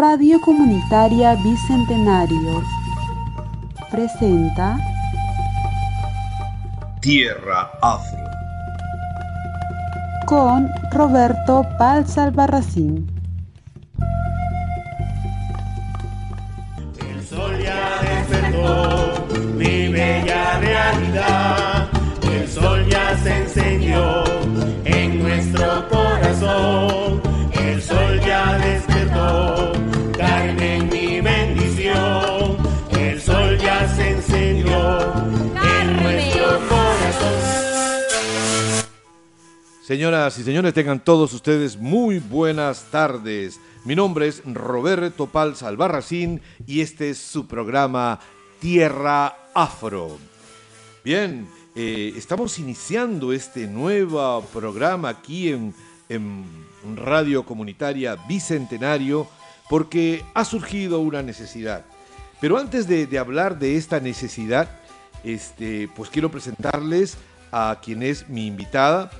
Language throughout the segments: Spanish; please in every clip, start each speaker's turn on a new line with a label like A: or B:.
A: Radio Comunitaria Bicentenario presenta
B: Tierra Afro
A: con Roberto Palza Albarracín.
C: El sol ya despertó mi bella realidad. El sol ya se encendió
B: Señoras y señores, tengan todos ustedes muy buenas tardes. Mi nombre es Roberto Palza Albarracín y este es su programa Tierra Afro. Bien, eh, estamos iniciando este nuevo programa aquí en, en Radio Comunitaria Bicentenario porque ha surgido una necesidad. Pero antes de, de hablar de esta necesidad, este, pues quiero presentarles a quien es mi invitada.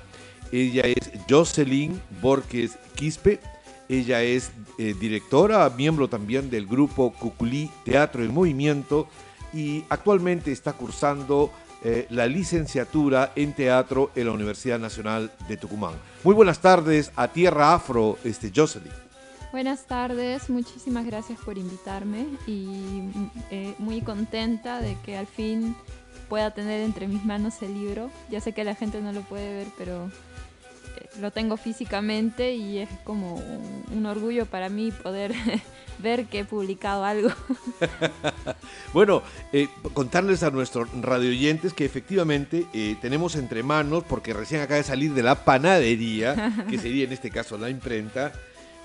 B: Ella es Jocelyn Borges Quispe. Ella es eh, directora, miembro también del grupo Cuculí Teatro en Movimiento y actualmente está cursando eh, la licenciatura en teatro en la Universidad Nacional de Tucumán. Muy buenas tardes a Tierra Afro, este Jocelyn.
D: Buenas tardes, muchísimas gracias por invitarme y mm, eh, muy contenta de que al fin pueda tener entre mis manos el libro. Ya sé que la gente no lo puede ver, pero lo tengo físicamente y es como un, un orgullo para mí poder ver que he publicado algo.
B: Bueno, eh, contarles a nuestros radioyentes que efectivamente eh, tenemos entre manos, porque recién acaba de salir de la panadería, que sería en este caso la imprenta,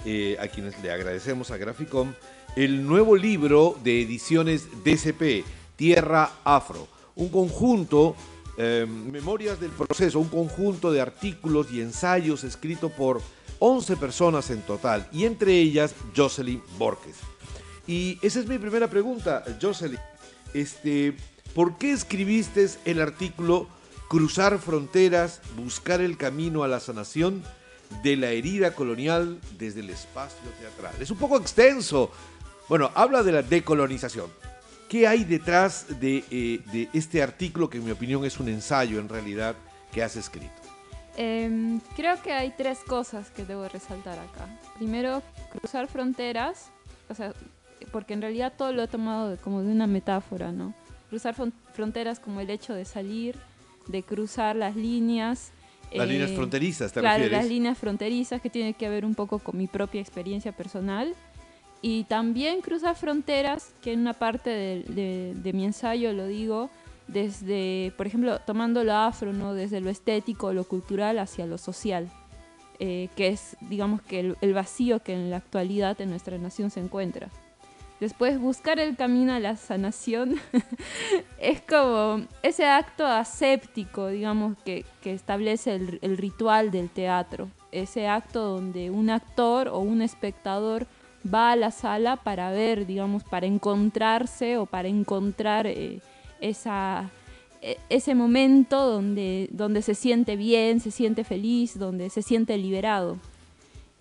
B: eh, a quienes le agradecemos a Graficom, el nuevo libro de ediciones DCP, Tierra Afro, un conjunto, eh, memorias del proceso, un conjunto de artículos y ensayos escritos por 11 personas en total, y entre ellas Jocelyn Borges. Y esa es mi primera pregunta, Jocelyn. Este, ¿Por qué escribiste el artículo Cruzar fronteras, buscar el camino a la sanación de la herida colonial desde el espacio teatral? Es un poco extenso. Bueno, habla de la decolonización. ¿Qué hay detrás de, eh, de este artículo que en mi opinión es un ensayo en realidad que has escrito?
D: Em, creo que hay tres cosas que debo resaltar acá. Primero, cruzar fronteras, o sea, porque en realidad todo lo he tomado de- como de una metáfora, ¿no? Cruzar fron- fronteras como el hecho de salir, de cruzar las líneas.
B: Las líneas
D: eh,
B: fronterizas, ¿te
D: claro,
B: refieres?
D: las líneas fronterizas que tienen que ver un poco con mi propia experiencia personal. Y también cruzar fronteras, que en una parte de, mi ensayo lo digo, desde, por ejemplo, tomando lo afro, ¿no? desde lo estético, lo cultural hacia lo social, eh, que es, digamos, que el, vacío que en la actualidad en nuestra nación se encuentra. Después, buscar el camino a la sanación es como ese acto aséptico, digamos, que, que establece el ritual del teatro. Ese acto donde un actor o un espectador va a la sala para ver, digamos, para encontrarse o para encontrar eh, esa, e- ese momento donde, donde se siente bien, se siente feliz, donde se siente liberado.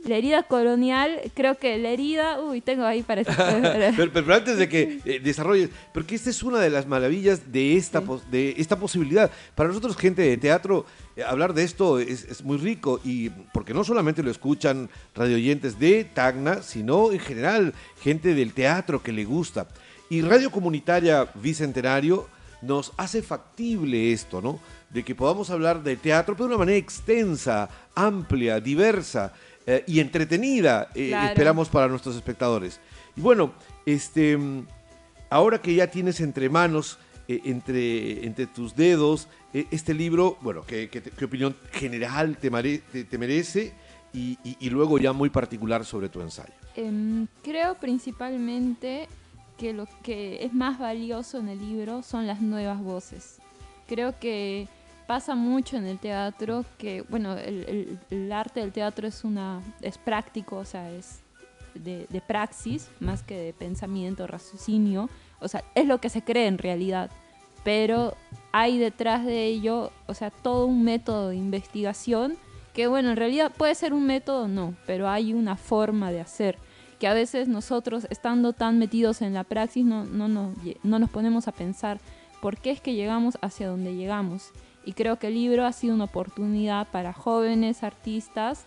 D: La herida colonial, creo que la herida, uy, tengo ahí para...
B: pero, pero antes de que eh, desarrolles, porque esta es una de las maravillas de esta,
D: Sí.
B: pos- de esta posibilidad. Para nosotros, gente de teatro, eh, hablar de esto es, es muy rico y porque no solamente lo escuchan radioyentes de Tacna, sino en general gente del teatro que le gusta. Y Radio Comunitaria Bicentenario nos hace factible esto, ¿no? De que podamos hablar de teatro, pero de una manera extensa, amplia, diversa eh, y entretenida, eh,
D: Claro.
B: esperamos para nuestros espectadores. Y bueno, este, ahora que ya tienes entre manos, eh, entre, entre tus dedos, eh, este libro, bueno, ¿qué, qué, opinión general te, mare- te- te merece? Y, y- y luego ya muy particular sobre tu ensayo.
D: Em, creo principalmente que lo que es más valioso en el libro son las nuevas voces. Creo que pasa mucho en el teatro que, bueno, el, el- el arte del teatro es, una, es práctico, o sea, es de, de praxis más que de pensamiento, raciocinio. O sea, es lo que se cree en realidad. Pero hay detrás de ello, o sea, todo un método de investigación que, bueno, en realidad puede ser un método no, pero hay una forma de hacer que a veces nosotros, estando tan metidos en la praxis, no, no, no, no nos ponemos a pensar por qué es que llegamos hacia donde llegamos. Y creo que el libro ha sido una oportunidad para jóvenes artistas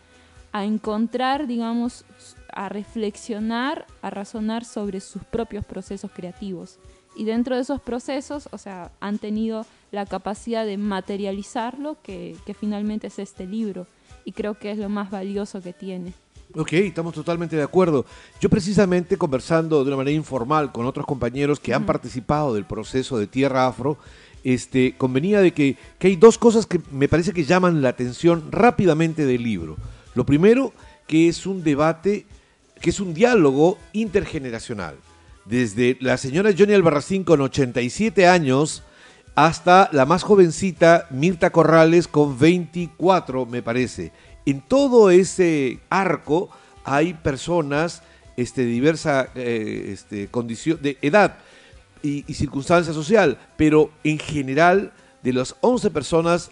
D: a encontrar, digamos, a reflexionar, a razonar sobre sus propios procesos creativos. Y dentro de esos procesos, o sea, han tenido la capacidad de materializarlo, que, que finalmente es este libro. Y creo que es lo más valioso que tiene.
B: Ok, estamos totalmente de acuerdo. Yo precisamente conversando de una manera informal con otros compañeros que han participado del proceso de Tierra Afro, este, convenía de que, hay dos cosas que me parece que llaman la atención rápidamente del libro. Lo primero, que es un debate, que es un diálogo intergeneracional. Desde la señora Johnny Albarracín con 87 años hasta la más jovencita Mirta Corrales con 24, me parece. En todo ese arco hay personas este, diversa eh, este, condición, de edad y, circunstancia social, pero en general de las 11 personas,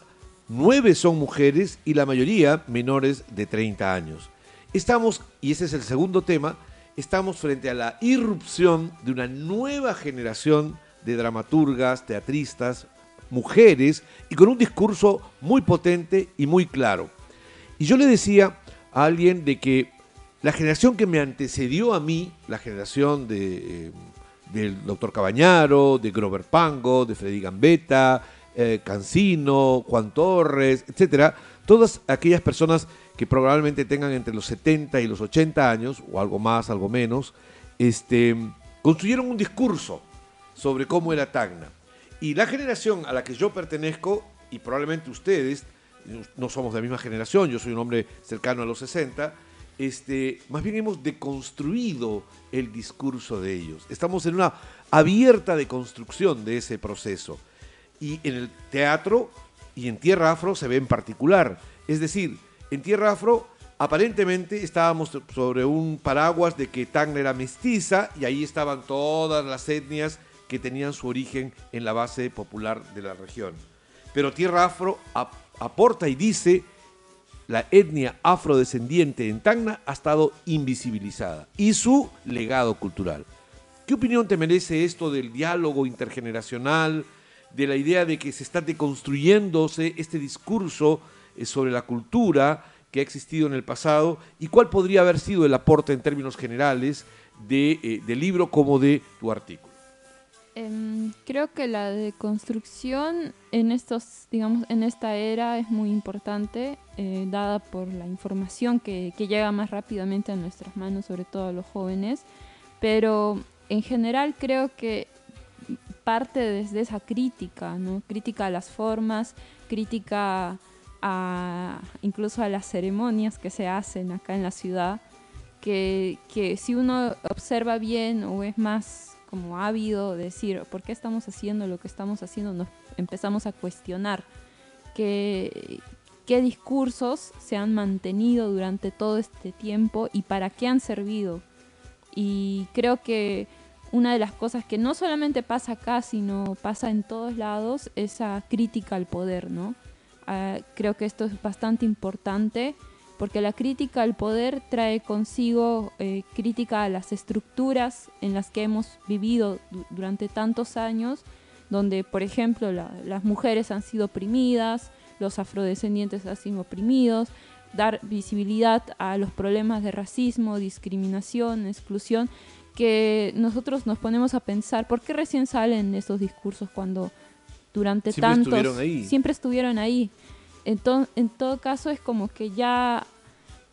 B: 9 son mujeres y la mayoría menores de 30 años. Estamos, y ese es el segundo tema, estamos frente a la irrupción de una nueva generación de dramaturgas, teatristas, mujeres y con un discurso muy potente y muy claro. Y yo le decía a alguien de que la generación que me antecedió a mí, la generación de, eh, del doctor Cabañaro, de Grover Pango, de Freddy Gambetta, eh, Cancino, Juan Torres, etcétera, todas aquellas personas que probablemente tengan entre los 70 y los 80 años, o algo más, algo menos, este, construyeron un discurso sobre cómo era Tacna. Y la generación a la que yo pertenezco, y probablemente ustedes, no somos de la misma generación, yo soy un hombre cercano a los 60, este, más bien hemos deconstruido el discurso de ellos. Estamos en una abierta deconstrucción de ese proceso. Y en el teatro y en Tierra Afro se ve en particular. Es decir, en Tierra Afro aparentemente estábamos sobre un paraguas de que Tacna era mestiza y ahí estaban todas las etnias que tenían su origen en la base popular de la región. Pero Tierra Afro aporta y dice la etnia afrodescendiente en Tacna ha estado invisibilizada y su legado cultural. ¿Qué opinión te merece esto del diálogo intergeneracional, de la idea de que se está deconstruyéndose este discurso eh, sobre la cultura que ha existido en el pasado y cuál podría haber sido el aporte en términos generales de, eh, del libro como de tu artículo?
D: Eh, creo que la deconstrucción en estos, digamos, en esta era es muy importante, eh, dada por la información que, que, llega más rápidamente a nuestras manos, sobre todo a los jóvenes. Pero en general creo que parte desde esa crítica, ¿no? Crítica a las formas, crítica a, incluso a las ceremonias que se hacen acá en la ciudad, que, que si uno observa bien o es más como ávido de decir por qué estamos haciendo lo que estamos haciendo, nos empezamos a cuestionar qué, qué discursos se han mantenido durante todo este tiempo y para qué han servido. Y creo que una de las cosas que no solamente pasa acá, sino pasa en todos lados, esa crítica al poder, ¿no? Uh, creo que esto es bastante importante porque la crítica al poder trae consigo eh, crítica a las estructuras en las que hemos vivido durante tantos años, donde, por ejemplo, la, las mujeres han sido oprimidas, los afrodescendientes han sido oprimidos, dar visibilidad a los problemas de racismo, discriminación, exclusión, que nosotros nos ponemos a pensar, ¿por qué recién salen esos discursos cuando durante
B: siempre
D: tantos...
B: Estuvieron ahí.
D: Siempre estuvieron ahí. Entonces, en todo caso es como que ya,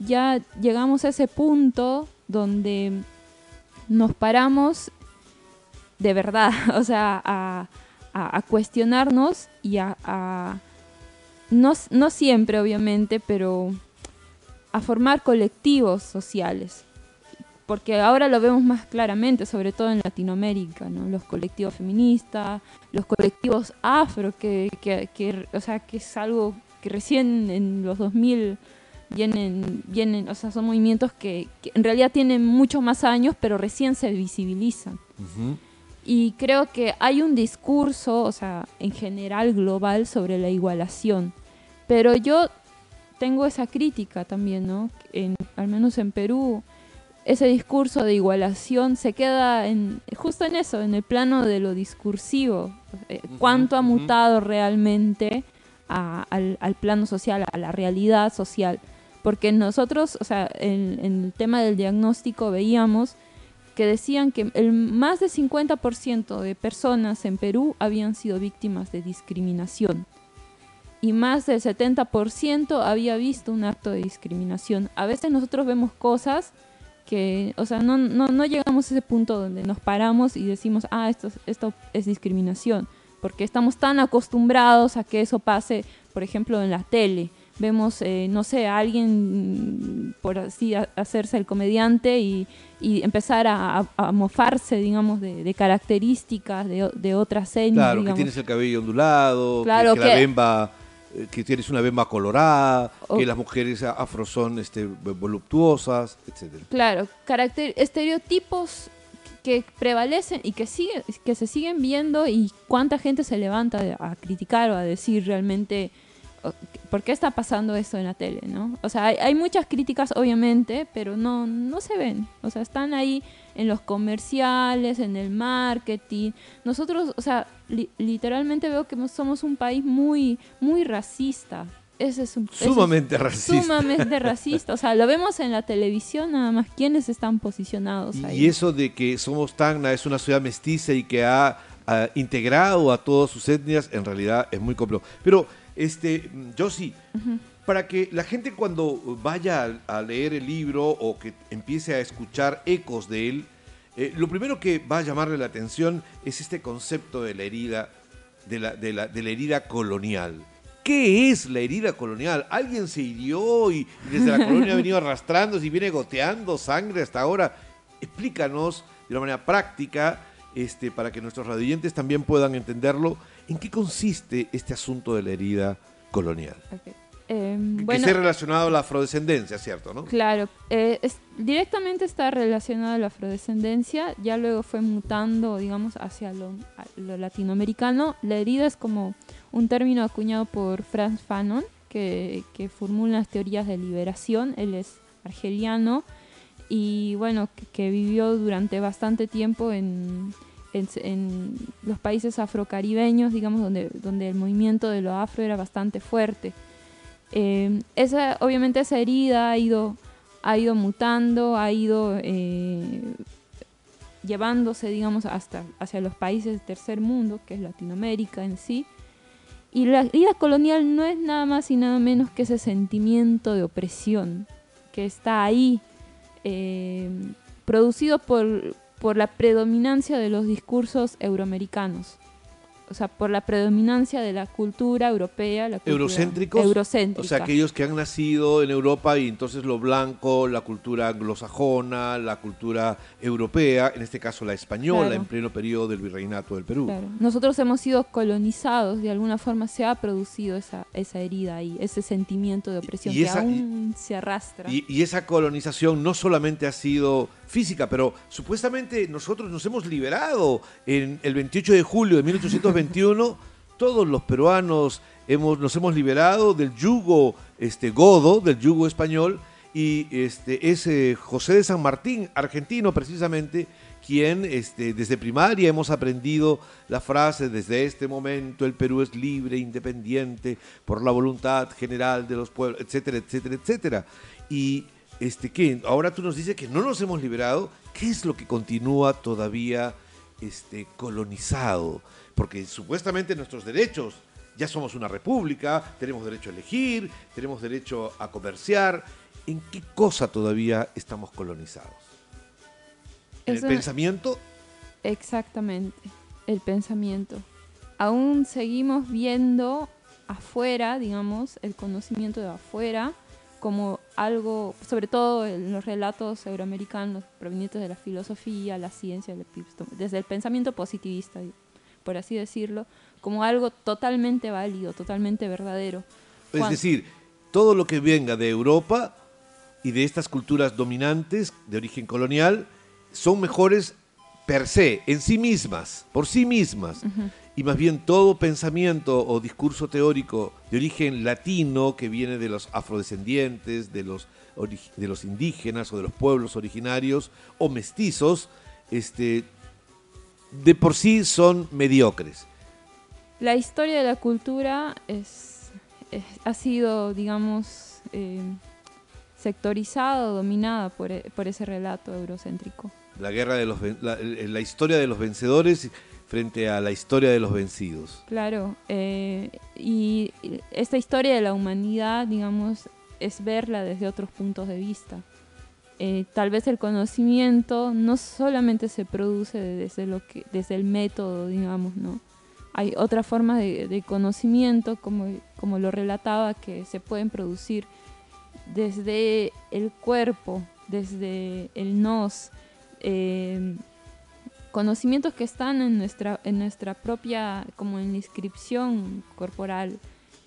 D: ya llegamos a ese punto donde nos paramos de verdad, o sea, a, cuestionarnos y a, a no, no, siempre obviamente, pero a formar colectivos sociales. Porque ahora lo vemos más claramente, sobre todo en Latinoamérica, ¿no? los colectivos feministas, los colectivos afro, que, que, que, o sea, que es algo que recién en los 2000 vienen, vienen o sea, son movimientos que, que en realidad tienen muchos más años, pero recién se visibilizan. Uh -huh. Y creo que hay un discurso, o sea, en general global sobre la igualación. Pero yo tengo esa crítica también, ¿no? En, al menos en Perú, ese discurso de igualación se queda en, justo en eso, en el plano de lo discursivo. Eh, cuánto ha mutado realmente a- al, al plano social, a la realidad social. Porque nosotros, o sea, en, el tema del diagnóstico veíamos que decían que el más del 50% de personas en Perú habían sido víctimas de discriminación y más del 70% había visto un acto de discriminación. A veces nosotros vemos cosas que, o sea, no, no, no llegamos a ese punto donde nos paramos y decimos, ah, esto, es- esto es discriminación, porque estamos tan acostumbrados a que eso pase, por ejemplo, en la tele. Vemos, eh, no sé, a alguien, por así a- hacerse el comediante y, y empezar a, mofarse, digamos, de, de características de, otras señas.
B: Claro, que tienes el cabello ondulado, que- la bemba, eh, que tienes una bemba colorada,
D: O-
B: que las mujeres afro son este, voluptuosas, etcétera.
D: Claro, caracter estereotipos que prevalecen y que siguen, que se siguen viendo y cuánta gente se levanta a criticar o a decir realmente por qué está pasando esto en la tele, ¿no? O sea, hay, hay muchas críticas obviamente, pero no, no se ven. O sea, están ahí en los comerciales, en el marketing. Nosotros, o sea, li- literalmente veo que somos un país muy, muy racista. Ese es un, ese es-
B: Sumamente racista.
D: Sumamente racista. O sea, lo vemos en la televisión nada más. ¿Quiénes están posicionados ahí?
B: Y eso de que somos Tacna es una ciudad mestiza y que ha, ha integrado a todas sus etnias, en realidad es muy complejo. Pero, este, yo sí, para que la gente cuando vaya a, a leer el libro o que empiece a escuchar ecos de él, eh, lo primero que va a llamarle la atención es este concepto de la herida, de la, de la, de la herida colonial. ¿Qué es la herida colonial? Alguien se hirió y desde la colonia ha venido arrastrándose y viene goteando sangre hasta ahora. Explícanos de una manera práctica, este, para que nuestros radioyentes también puedan entenderlo, en qué consiste este asunto de la herida colonial.
D: Ok. Eh,
B: Que
D: bueno,
B: esté relacionado a la afrodescendencia, ¿cierto? ¿no?
D: claro. eh, es- directamente está relacionado a la afrodescendencia. Ya luego fue mutando, digamos, hacia lo, lo latinoamericano. La herida es como un término acuñado por Franz Fanon, que, que formula las teorías de liberación. Él es argeliano y bueno, que, que vivió durante bastante tiempo en, en, en los países afrocaribeños, digamos, donde, donde el movimiento de lo afro era bastante fuerte. Eh, esa, obviamente esa herida ha ido, ha ido mutando, ha ido eh, llevándose, digamos, hasta hacia los países del tercer mundo, que es Latinoamérica en sí. Y la herida colonial no es nada más y nada menos que ese sentimiento de opresión que está ahí, eh, producido por, por la predominancia de los discursos euroamericanos. O sea, por la predominancia de la cultura europea, la cultura
B: ¿Eurocéntricos?
D: eurocéntrica.
B: O sea, aquellos que han nacido en Europa y entonces lo blanco, la cultura anglosajona, la cultura europea, en este caso la española,
D: Claro.
B: en pleno periodo del virreinato del Perú.
D: Claro. Nosotros hemos sido colonizados, de alguna forma se ha producido esa, esa herida ahí, ese sentimiento de opresión
B: y
D: que
B: esa-
D: aún se arrastra.
B: Y, y esa colonización no solamente ha sido física, pero supuestamente nosotros nos hemos liberado. En el 28 de julio de 1821, todos los peruanos hemos, nos hemos liberado del yugo este, godo, del yugo español, y este, es eh, José de San Martín, argentino precisamente, quien este, desde primaria hemos aprendido la frase, desde este momento el Perú es libre, independiente, por la voluntad general de los pueblos, etcétera, etcétera, etcétera. Y este, ¿qué? ahora tú nos dices que no nos hemos liberado, ¿qué es lo que continúa todavía este, colonizado? Porque supuestamente nuestros derechos, ya somos una república, tenemos derecho a elegir, tenemos derecho a comerciar, ¿en qué cosa todavía estamos colonizados? ¿En el pensamiento?
D: Exactamente, el pensamiento. Aún seguimos viendo afuera, digamos, el conocimiento de afuera como algo, sobre todo en los relatos euroamericanos provenientes de la filosofía, la ciencia, desde el pensamiento positivista, por así decirlo, como algo totalmente válido, totalmente verdadero.
B: Es decir, todo lo que venga de Europa y de estas culturas dominantes de origen colonial son mejores per se, en sí mismas, por sí mismas. Y más bien todo pensamiento o discurso teórico de origen latino que viene de los afrodescendientes, de los, de los indígenas o de los pueblos originarios o mestizos, este, de por sí son mediocres.
D: La historia de la cultura es, ha sido, digamos, eh, sectorizada dominada por, por, ese relato eurocéntrico.
B: La guerra de los la, historia de los vencedores frente a la historia de los vencidos.
D: Claro, eh, y esta historia de la humanidad, digamos, es verla desde otros puntos de vista. Eh, tal vez el conocimiento no solamente se produce desde, lo que, desde el método, digamos, ¿no? Hay otras formas de, conocimiento, como, como lo relataba, que se pueden producir desde el cuerpo, desde el nos, eh, conocimientos que están en nuestra, en nuestra propia, como en la inscripción corporal,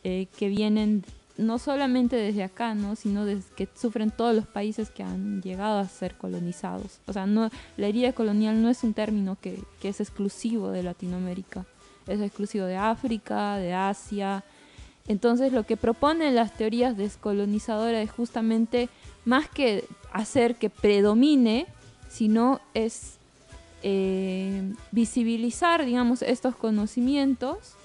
D: eh, que vienen no solamente desde acá, ¿no? sino que sufren todos los países que han llegado a ser colonizados. O sea, no, la herida colonial no es un término que, que es exclusivo de Latinoamérica, es exclusivo de África, de Asia. Entonces lo que proponen las teorías descolonizadoras es justamente más que hacer que predomine, sino es eh, visibilizar, digamos, estos conocimientos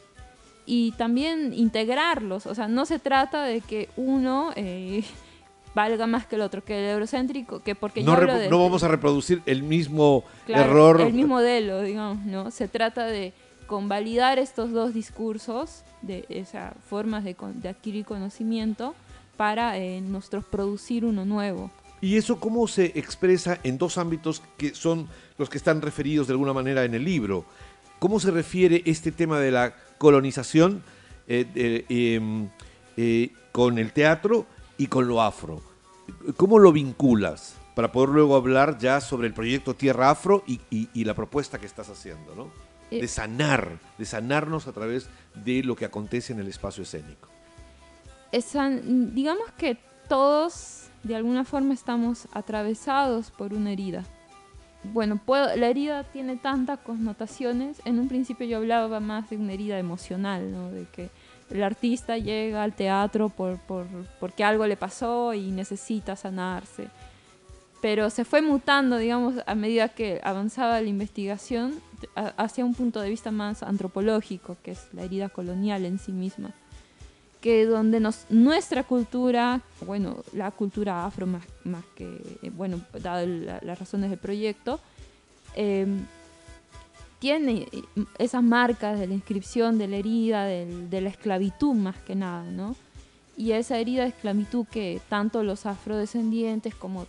D: y también integrarlos. O sea, no se trata de que uno eh, valga más que el otro, que el eurocéntrico, que porque
B: no, no vamos a reproducir el mismo error.
D: El mismo modelo, digamos, ¿no? Se trata de convalidar estos dos discursos, de esas formas de, adquirir conocimiento, para eh, nosotros producir uno nuevo.
B: ¿Y eso cómo se expresa en dos ámbitos que son los que están referidos de alguna manera en el libro? ¿Cómo se refiere este tema de la colonización eh, em, eh, con el teatro y con lo afro? ¿Cómo lo vinculas para poder luego hablar ya sobre el proyecto Tierra Afro y, la propuesta que estás haciendo, ¿no? Eh. De sanar, de sanarnos a través de lo que acontece en el espacio escénico.
D: digamos que todos de alguna forma estamos atravesados por una herida. Bueno, la herida tiene tantas connotaciones. En un principio yo hablaba más de una herida emocional, de que el artista llega al teatro por, porque algo le pasó y necesita sanarse. Pero se fue mutando, digamos, a medida que avanzaba la investigación hacia un punto de vista más antropológico, que es la herida colonial en sí misma que donde nos, nuestra cultura, bueno, la cultura afro más, más que, eh, bueno, dado las razones del proyecto, em, tiene esas marcas de la inscripción, de la herida, de la esclavitud más que nada, ¿no? Y esa herida de esclavitud que tanto los afrodescendientes como,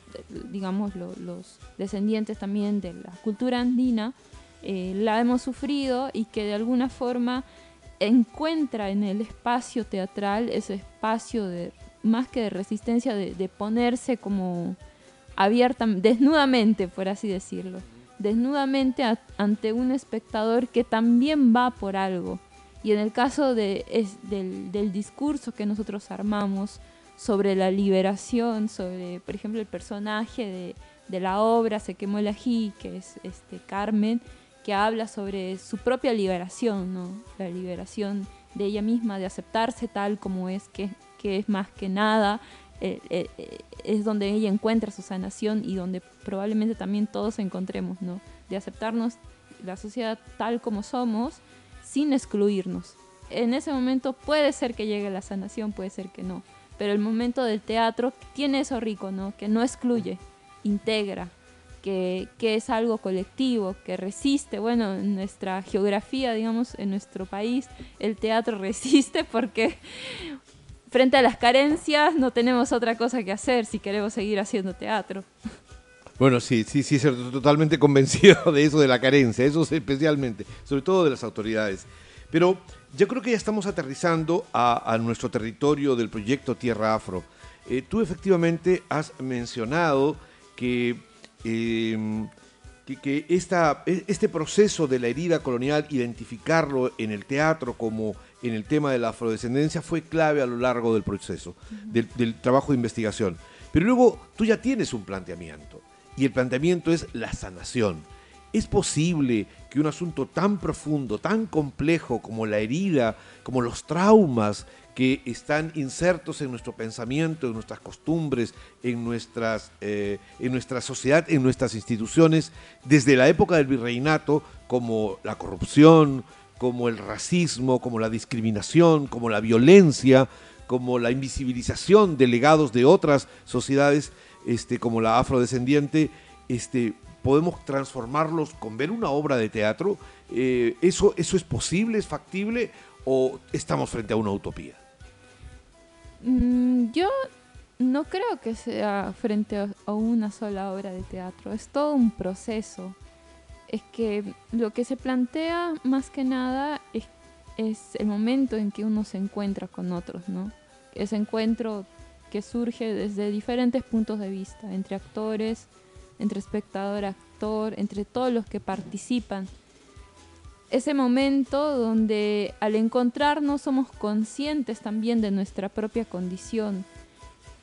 D: digamos, los descendientes también de la cultura andina, eh, la hemos sufrido y que de alguna forma encuentra en el espacio teatral ese espacio de más que de resistencia, de, ponerse como abierta, desnudamente, por así decirlo, desnudamente ante un espectador que también va por algo. Y en el caso de, del, discurso que nosotros armamos sobre la liberación, sobre, por ejemplo, el personaje de, de la obra Se quemó el ají, que es este, Carmen, que habla sobre su propia liberación, ¿no? la liberación de ella misma, de aceptarse tal como es, que, es más que nada, eh, eh, eh, es donde ella encuentra su sanación y donde probablemente también todos encontremos, de aceptarnos la sociedad tal como somos sin excluirnos. En ese momento puede ser que llegue la sanación, puede ser que no, pero el momento del teatro tiene eso rico, ¿no? que no excluye, integra, que, es algo colectivo, que resiste. Bueno, en nuestra geografía, digamos, en nuestro país, el teatro resiste porque frente a las carencias no tenemos otra cosa que hacer si queremos seguir haciendo teatro.
B: Bueno, sí, sí, sí, totalmente convencido de eso, de la carencia, eso especialmente, sobre todo de las autoridades. Pero yo creo que ya estamos aterrizando a, nuestro territorio del proyecto Tierra Afro. Eh, tú efectivamente has mencionado que Em, que, esta, e, este proceso de la herida colonial, identificarlo en el teatro como en el tema de la afrodescendencia, fue clave a lo largo del proceso, del, trabajo de investigación. Pero luego tú ya tienes un planteamiento, y el planteamiento es la sanación. ¿Es posible que un asunto tan profundo, tan complejo como la herida, como los traumas que están insertos en nuestro pensamiento, en nuestras costumbres, en, nuestras, eh, en nuestra sociedad, en nuestras instituciones, desde la época del virreinato, como la corrupción, como el racismo, como la discriminación, como la violencia, como la invisibilización de legados de otras sociedades, este, como la afrodescendiente, este, podemos transformarlos con ver una obra de teatro. Eh, ¿eso, ¿Eso es posible, es factible o estamos frente a una utopía?
D: Mm, yo no creo que sea frente a una sola obra de teatro, es todo un proceso. Es que lo que se plantea más que nada es, es el momento en que uno se encuentra con otros, ¿no? Ese encuentro que surge desde diferentes puntos de vista, entre actores, entre espectador, actor, entre todos los que participan. Ese momento donde al encontrarnos somos conscientes también de nuestra propia condición.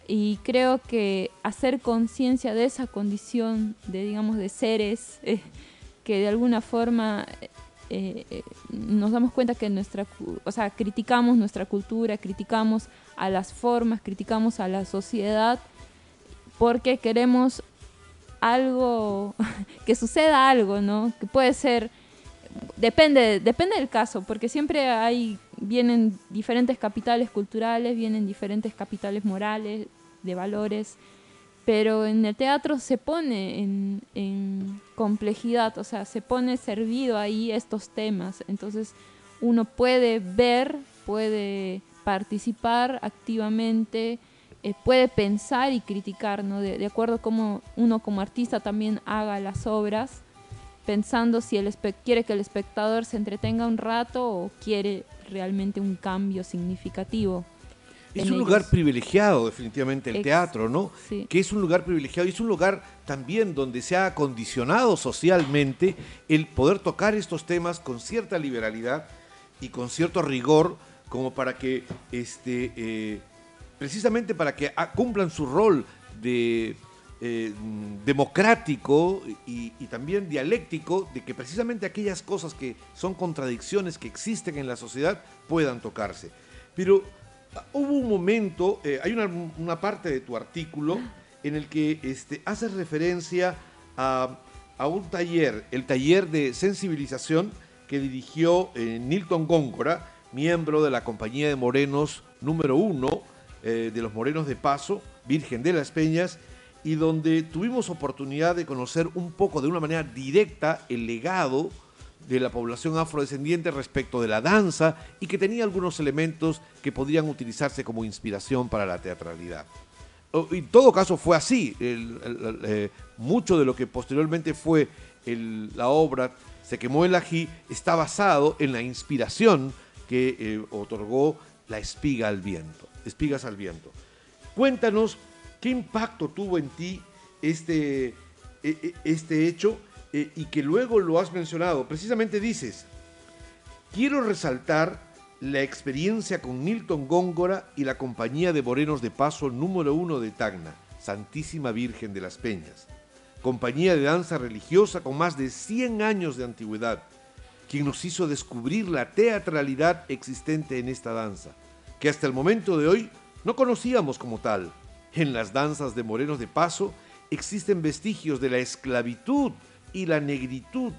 D: Y creo que hacer conciencia de esa condición, de digamos, de seres eh, que de alguna forma eh, eh, nos damos cuenta que nuestra, o sea, criticamos nuestra cultura, criticamos a las formas, criticamos a la sociedad, porque queremos algo, que suceda algo, ¿no? Que puede ser, depende, depende del caso, porque siempre hay, vienen diferentes capitales culturales, vienen diferentes capitales morales, de valores, pero en el teatro se pone en, en complejidad, o sea, se pone servido ahí estos temas, entonces uno puede ver, puede participar activamente, eh, puede pensar y criticar, ¿no? De, acuerdo a cómo uno como artista también haga las obras, pensando si el quiere que el espectador se entretenga un rato o quiere realmente un cambio significativo.
B: Es un lugar privilegiado, definitivamente, el teatro, ¿no?
D: Sí.
B: Que es un lugar privilegiado y es un lugar también donde se ha acondicionado socialmente el poder tocar estos temas con cierta liberalidad y con cierto rigor, como para que este, eh, precisamente para que cumplan su rol de eh, democrático y, también dialéctico de que precisamente aquellas cosas que son contradicciones que existen en la sociedad puedan tocarse. Pero ah, hubo un momento, eh, hay una, parte de tu artículo en el que este, haces referencia a, un taller, el taller de sensibilización que dirigió eh, Nilton Góngora, miembro de la Compañía de Morenos número uno, de los Morenos de Paso, Virgen de las Peñas, y donde tuvimos oportunidad de conocer un poco de una manera directa el legado de la población afrodescendiente respecto de la danza y que tenía algunos elementos que podrían utilizarse como inspiración para la teatralidad. En todo caso fue así. Eh, mucho de lo que posteriormente fue la obra Se quemó el ají está basado en la inspiración que eh, otorgó la espiga al viento espigas al viento. Cuéntanos qué impacto tuvo en ti este, e, e, este hecho eh, y que luego lo has mencionado. Precisamente dices, quiero resaltar la experiencia con Nilton Góngora y la compañía de Morenos de Paso número uno de Tacna, Santísima Virgen de las Peñas, compañía de danza religiosa con más de 100 años de antigüedad, quien nos hizo descubrir la teatralidad existente en esta danza que hasta el momento de hoy no conocíamos como tal. En las danzas de morenos de paso existen vestigios de la esclavitud y la negritud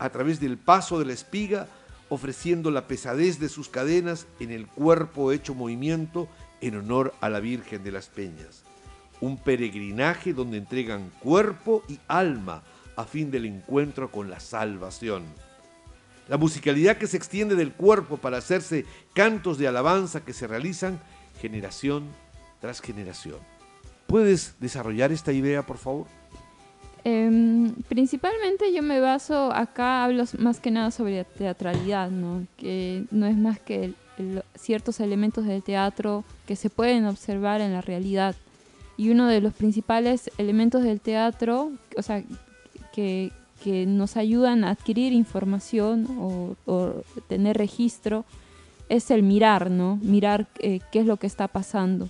B: a través del paso de la espiga, ofreciendo la pesadez de sus cadenas en el cuerpo hecho movimiento en honor a la Virgen de las Peñas. Un peregrinaje donde entregan cuerpo y alma a fin del encuentro con la salvación la musicalidad que se extiende del cuerpo para hacerse cantos de alabanza que se realizan generación tras generación. ¿Puedes desarrollar esta idea, por favor?
D: Em, principalmente yo me baso, acá hablo más que nada sobre teatralidad, ¿no? que no es más que ciertos elementos del teatro que se pueden observar en la realidad. Y uno de los principales elementos del teatro, o sea, que, que nos ayudan a adquirir información o, tener registro es el mirar, ¿no? Mirar eh, qué es lo que está pasando.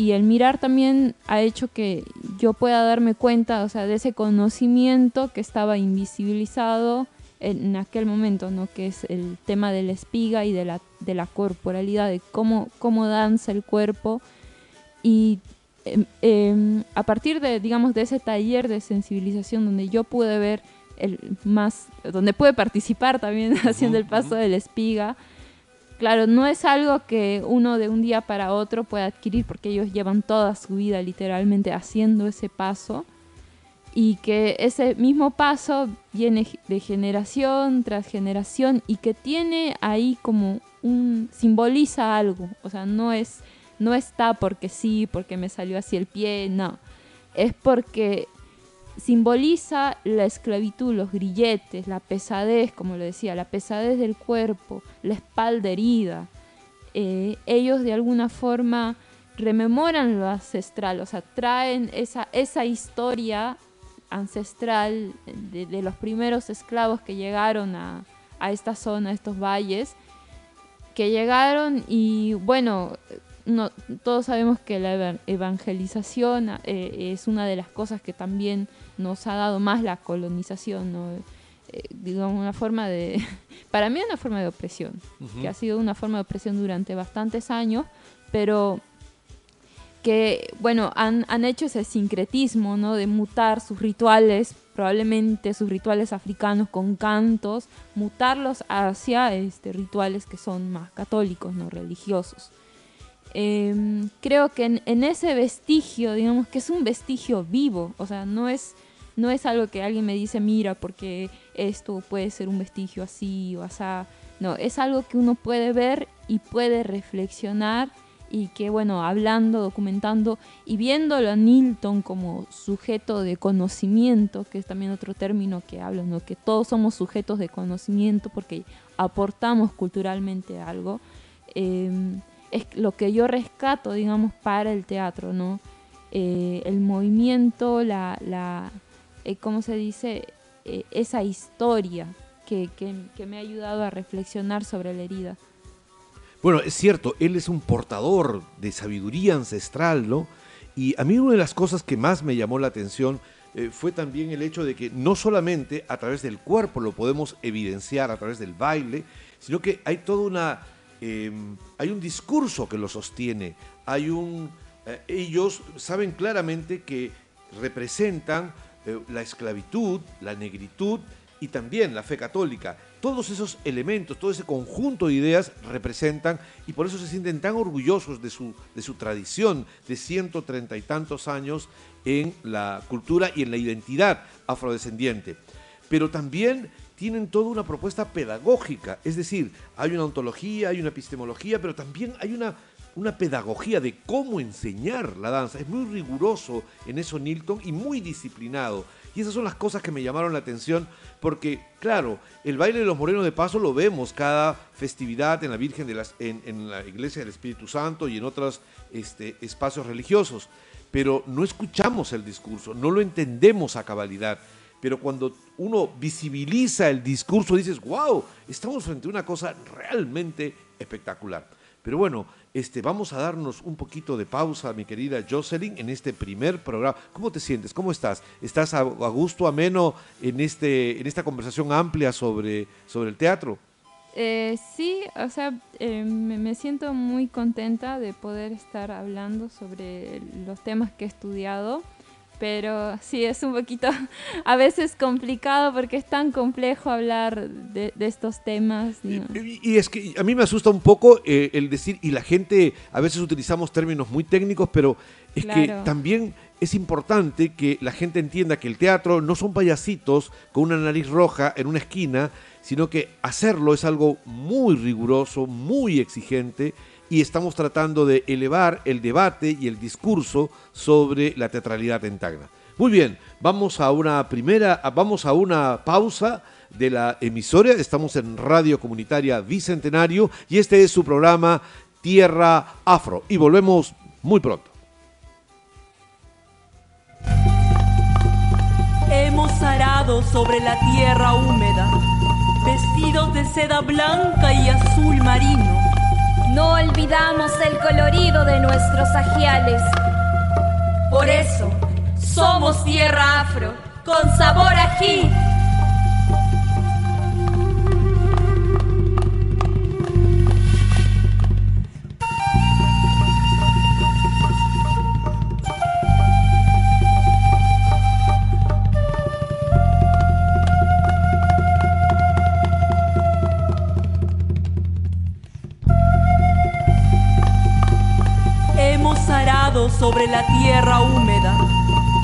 D: Y el mirar también ha hecho que yo pueda darme cuenta, o sea, de ese conocimiento que estaba invisibilizado en, aquel momento, ¿no? Que es el tema de la espiga y de la, de la corporalidad, de cómo, cómo danza el cuerpo. Y em, em, a partir de, digamos, de ese taller de sensibilización donde yo pude ver el más, donde pude participar también haciendo el paso de la espiga, Claro, no es algo que uno de un día para otro pueda adquirir porque ellos llevan toda su vida literalmente haciendo ese paso y que ese mismo paso viene de generación tras generación y que tiene ahí como un simboliza algo, o sea, no es no está porque sí, porque me salió así el pie, no. Es porque simboliza la esclavitud, los grilletes, la pesadez, como lo decía, la pesadez del cuerpo, la espalda herida. Eh, ellos de alguna forma rememoran lo ancestral, o sea, traen esa, esa historia ancestral de, los primeros esclavos que llegaron a, a esta zona, a estos valles, que llegaron y bueno, no, todos sabemos que la evangelización eh, es una de las cosas que también nos ha dado más la colonización, ¿no? Eh, digamos, una forma de, para mí una forma de opresión, que ha sido una forma de opresión durante bastantes años, pero que, bueno, han, han hecho ese sincretismo, ¿no? De mutar sus rituales, probablemente sus rituales africanos con cantos, mutarlos hacia este, rituales que son más católicos, no religiosos. Em, creo que en, en, ese vestigio, digamos que es un vestigio vivo, o sea, no es no es algo que alguien me dice, mira, porque esto puede ser un vestigio así o así. No, es algo que uno puede ver y puede reflexionar y que, bueno, hablando, documentando y viéndolo a Nilton como sujeto de conocimiento, que es también otro término que hablo, ¿no? que todos somos sujetos de conocimiento porque aportamos culturalmente algo, em, es lo que yo rescato, digamos, para el teatro, ¿no? Eh, el movimiento, la, la, eh, ¿cómo se dice? Eh, esa historia que, que, me ha ayudado a reflexionar sobre la herida.
B: Bueno, es cierto, él es un portador de sabiduría ancestral, ¿no? Y a mí una de las cosas que más me llamó la atención fue también el hecho de que no solamente a través del cuerpo lo podemos evidenciar, a través del baile, sino que hay toda una... Em, hay un discurso que lo sostiene, hay un... ellos saben claramente que representan eh, la esclavitud, la negritud y también la fe católica. Todos esos elementos, todo ese conjunto de ideas representan y por eso se sienten tan orgullosos de su, de su tradición de 130 y tantos años en la cultura y en la identidad afrodescendiente. Pero también tienen toda una propuesta pedagógica, es decir, hay una ontología, hay una epistemología, pero también hay una una pedagogía de cómo enseñar la danza. Es muy riguroso en eso Nilton y muy disciplinado. Y esas son las cosas que me llamaron la atención porque, claro, el baile de los morenos de paso lo vemos cada festividad en la Virgen de las, en, la Iglesia del Espíritu Santo y en otros este, espacios religiosos, pero no escuchamos el discurso, no lo entendemos a cabalidad. Pero cuando uno visibiliza el discurso, dices, wow, estamos frente a una cosa realmente espectacular. Pero bueno, este, vamos a darnos un poquito de pausa, mi querida Jocelyn, en este primer programa. ¿Cómo te sientes? ¿Cómo estás? ¿Estás a, gusto, ameno en, este, en esta conversación amplia sobre, sobre el teatro?
D: Eh, sí, o sea, eh, me, siento muy contenta de poder estar hablando sobre los temas que he estudiado pero sí es un poquito a veces complicado porque es tan complejo hablar de, estos temas.
B: Y, es que a mí me asusta un poco eh, el decir, y la gente, a veces utilizamos términos muy técnicos, pero es que también es importante que la gente entienda que el teatro no son payasitos con una nariz roja en una esquina, sino que hacerlo es algo muy riguroso, muy exigente y estamos tratando de elevar el debate y el discurso sobre la teatralidad en Tacna. Muy bien, vamos a una primera, vamos a una pausa de la emisora. Estamos en Radio Comunitaria Bicentenario y este es su programa Tierra Afro y volvemos muy pronto.
E: Hemos arado sobre la tierra húmeda, vestidos de seda blanca y azul marino
F: No olvidamos el colorido de nuestros ajiales.
E: Por eso, somos tierra afro, con sabor ají. Sobre la tierra húmeda,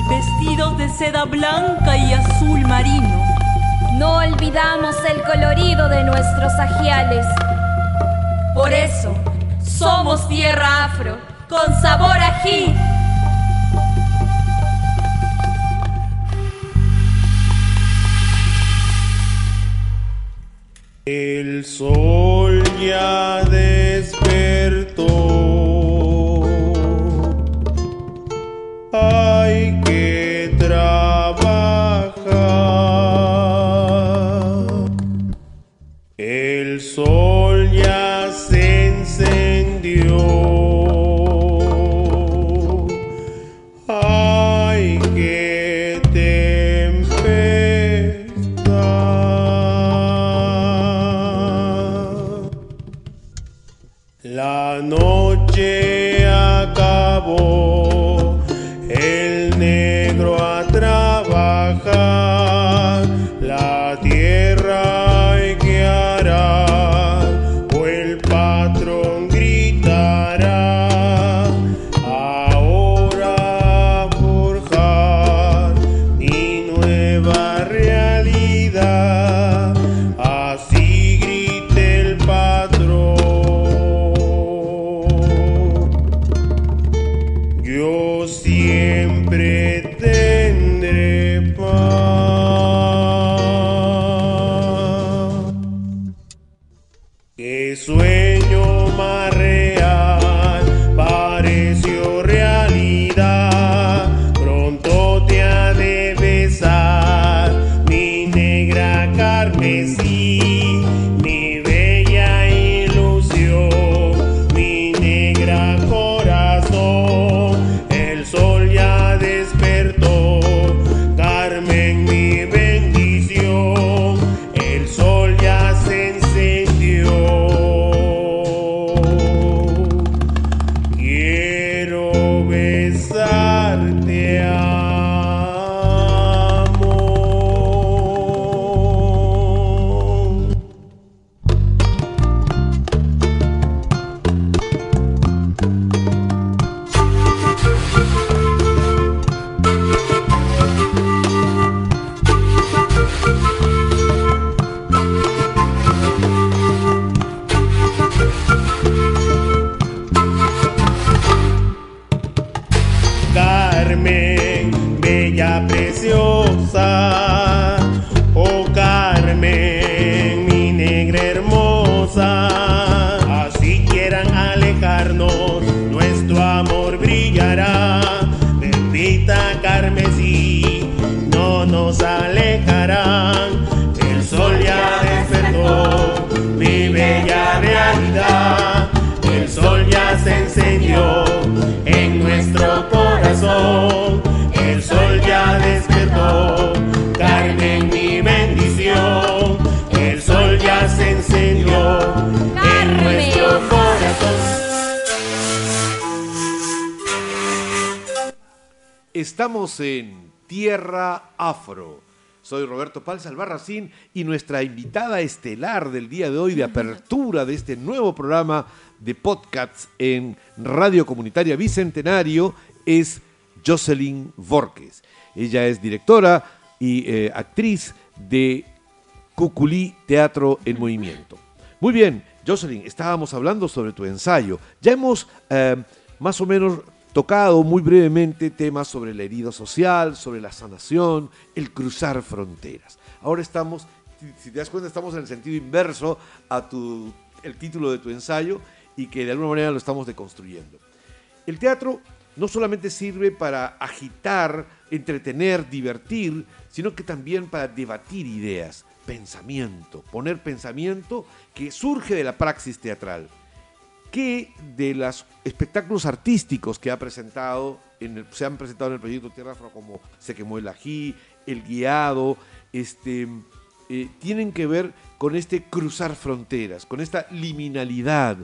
E: vestidos de seda blanca y azul marino.
F: No olvidamos el colorido de nuestros ajiales.
E: Por eso, somos tierra afro, con sabor ají.
C: El sol ya Qué sueño más real
B: Estamos en Tierra Afro. Soy Roberto Pal Albarracín y nuestra invitada estelar del día de hoy de apertura de este nuevo programa de podcasts en Radio Comunitaria Bicentenario es Jocelyn Vorques. Ella es directora y eh, actriz de Cuculí Teatro en Movimiento. Muy bien, Jocelyn, estábamos hablando sobre tu ensayo. Ya hemos eh, más o menos tocado muy brevemente temas sobre la herida social, sobre la sanación, el cruzar fronteras. Ahora estamos, si- te das cuenta, estamos en el sentido inverso a tu, el título de tu ensayo y que de alguna manera lo estamos deconstruyendo. El teatro no solamente sirve para agitar, entretener, divertir, sino que también para debatir ideas, pensamiento, poner pensamiento que surge de la praxis teatral. ¿Qué de los espectáculos artísticos que ha presentado, se han presentado en el proyecto Tierra Afro, como Se quemó el ají, El guiado, este, eh, tienen que ver con este cruzar fronteras, con esta liminalidad,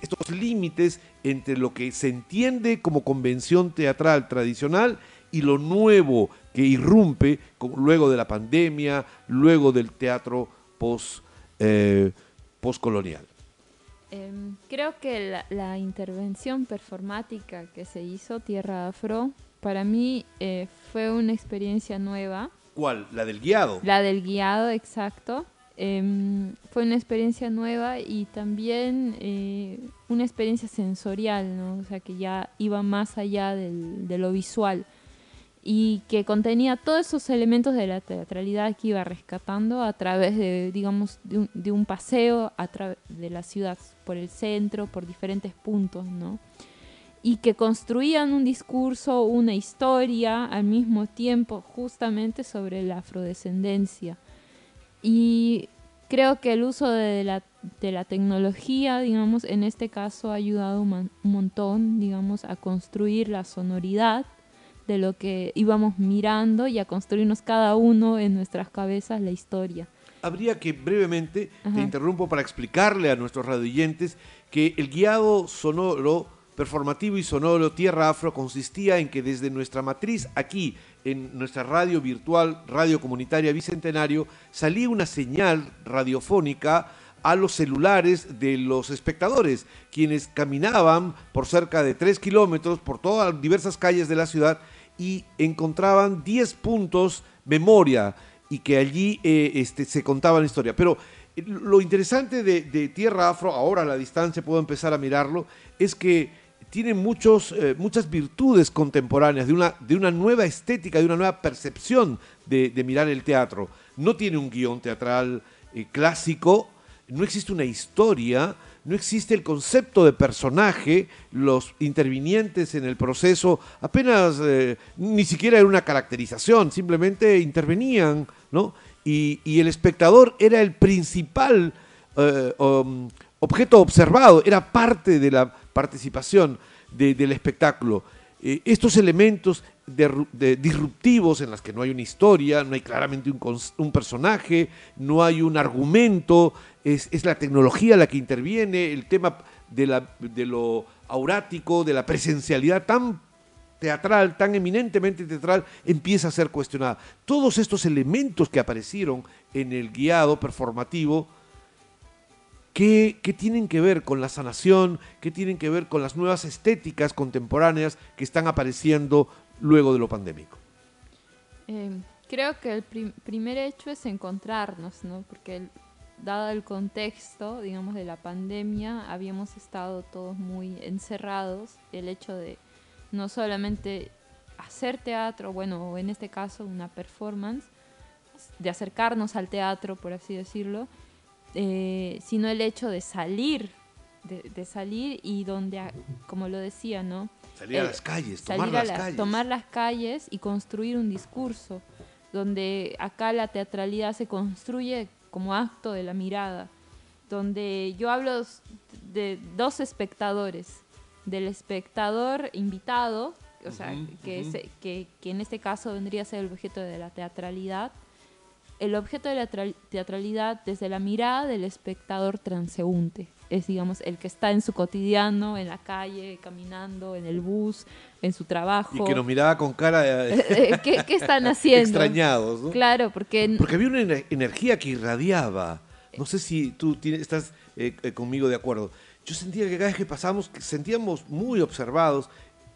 B: estos límites entre lo que se entiende como convención teatral tradicional y lo nuevo que irrumpe luego de la pandemia, luego del teatro post, eh, postcolonial.
D: Em, creo que la, la intervención performática que se hizo, Tierra Afro, para mí eh, fue una experiencia nueva.
B: ¿Cuál? ¿La del guiado?
D: La del guiado, exacto. Em, fue una experiencia nueva y también eh, una experiencia sensorial, ¿no? O sea, que ya iba más allá del- de lo visual y que contenía todos esos elementos de la teatralidad que iba rescatando a través de, digamos, de un, de un paseo a través de la ciudad, por el centro, por diferentes puntos, ¿no? Y que construían un discurso, una historia al mismo tiempo, justamente sobre la afrodescendencia. Y creo que el uso de la, tecnología, digamos, en este caso ha ayudado un montón, digamos, a construir la sonoridad de lo que íbamos mirando y a construirnos cada uno en nuestras cabezas la historia.
B: Habría que brevemente, te interrumpo para explicarle a nuestros radioyentes que el guiado sonoro, performativo y sonoro Tierra Afro consistía en que desde nuestra matriz aquí, en nuestra radio virtual, radio comunitaria Bicentenario, salía una señal radiofónica a los celulares de los espectadores, quienes caminaban por cerca de tres kilómetros por todas las diversas calles de la ciudad y encontraban 10 puntos memoria y que allí eh, este, se contaba la historia. Pero eh, lo interesante de, Tierra Afro, ahora a la distancia puedo empezar a mirarlo, es que tiene muchos, eh, muchas virtudes contemporáneas, de una, de una nueva estética, de una nueva percepción de, mirar el teatro. No tiene un guion teatral clásico, no existe una historia, no existe el concepto de personaje, los intervinientes en el proceso apenas eh, ni siquiera era una caracterización, simplemente intervenían, ¿no? Y, y el espectador era el principal eh, objeto observado, era parte de la participación de- del espectáculo. Eh, estos elementos de- disruptivos en las que no hay una historia, no hay claramente un, un personaje, no hay un argumento, es, es la tecnología la que interviene, el tema de, la- de lo aurático, de la presencialidad tan teatral, tan eminentemente teatral, empieza a ser cuestionada. Todos estos elementos que aparecieron en el guiado performativo, ¿qué, qué tienen que ver con la sanación? ¿Qué tienen que ver con las nuevas estéticas contemporáneas que están apareciendo luego de lo pandémico?
D: Eh, creo que el prim- primer hecho es encontrarnos, ¿no? Porque dado el contexto, digamos, de la pandemia, habíamos estado todos muy encerrados. El hecho de no solamente hacer teatro, bueno, o en este caso una performance, de acercarnos al teatro, por así decirlo, eh, sino el hecho de salir, de, de salir y donde, como lo decía, ¿no?
B: Salir a
D: Eh,
B: las calles, tomar las
D: la-
B: calles.
D: tomar las calles y construir un discurso, donde acá la teatralidad se construye como acto de la mirada, donde yo hablo de dos espectadores, del espectador invitado, o sea, que, se- que, que en este caso vendría a ser el objeto de la teatralidad, el objeto de la tra- teatralidad desde la mirada del espectador transeúnte. Es, digamos, el que está en su cotidiano, en la calle, caminando, en el bus, en su trabajo.
B: Y que nos miraba con cara de
D: Eh, ¿Qué, qué están haciendo?
B: extrañados, ¿no?
D: Claro, porque
B: Porque había una ener- energía que irradiaba. No sé si tú tienes- estás eh, eh, conmigo de acuerdo. Yo sentía que cada vez que pasamos, que sentíamos muy observados,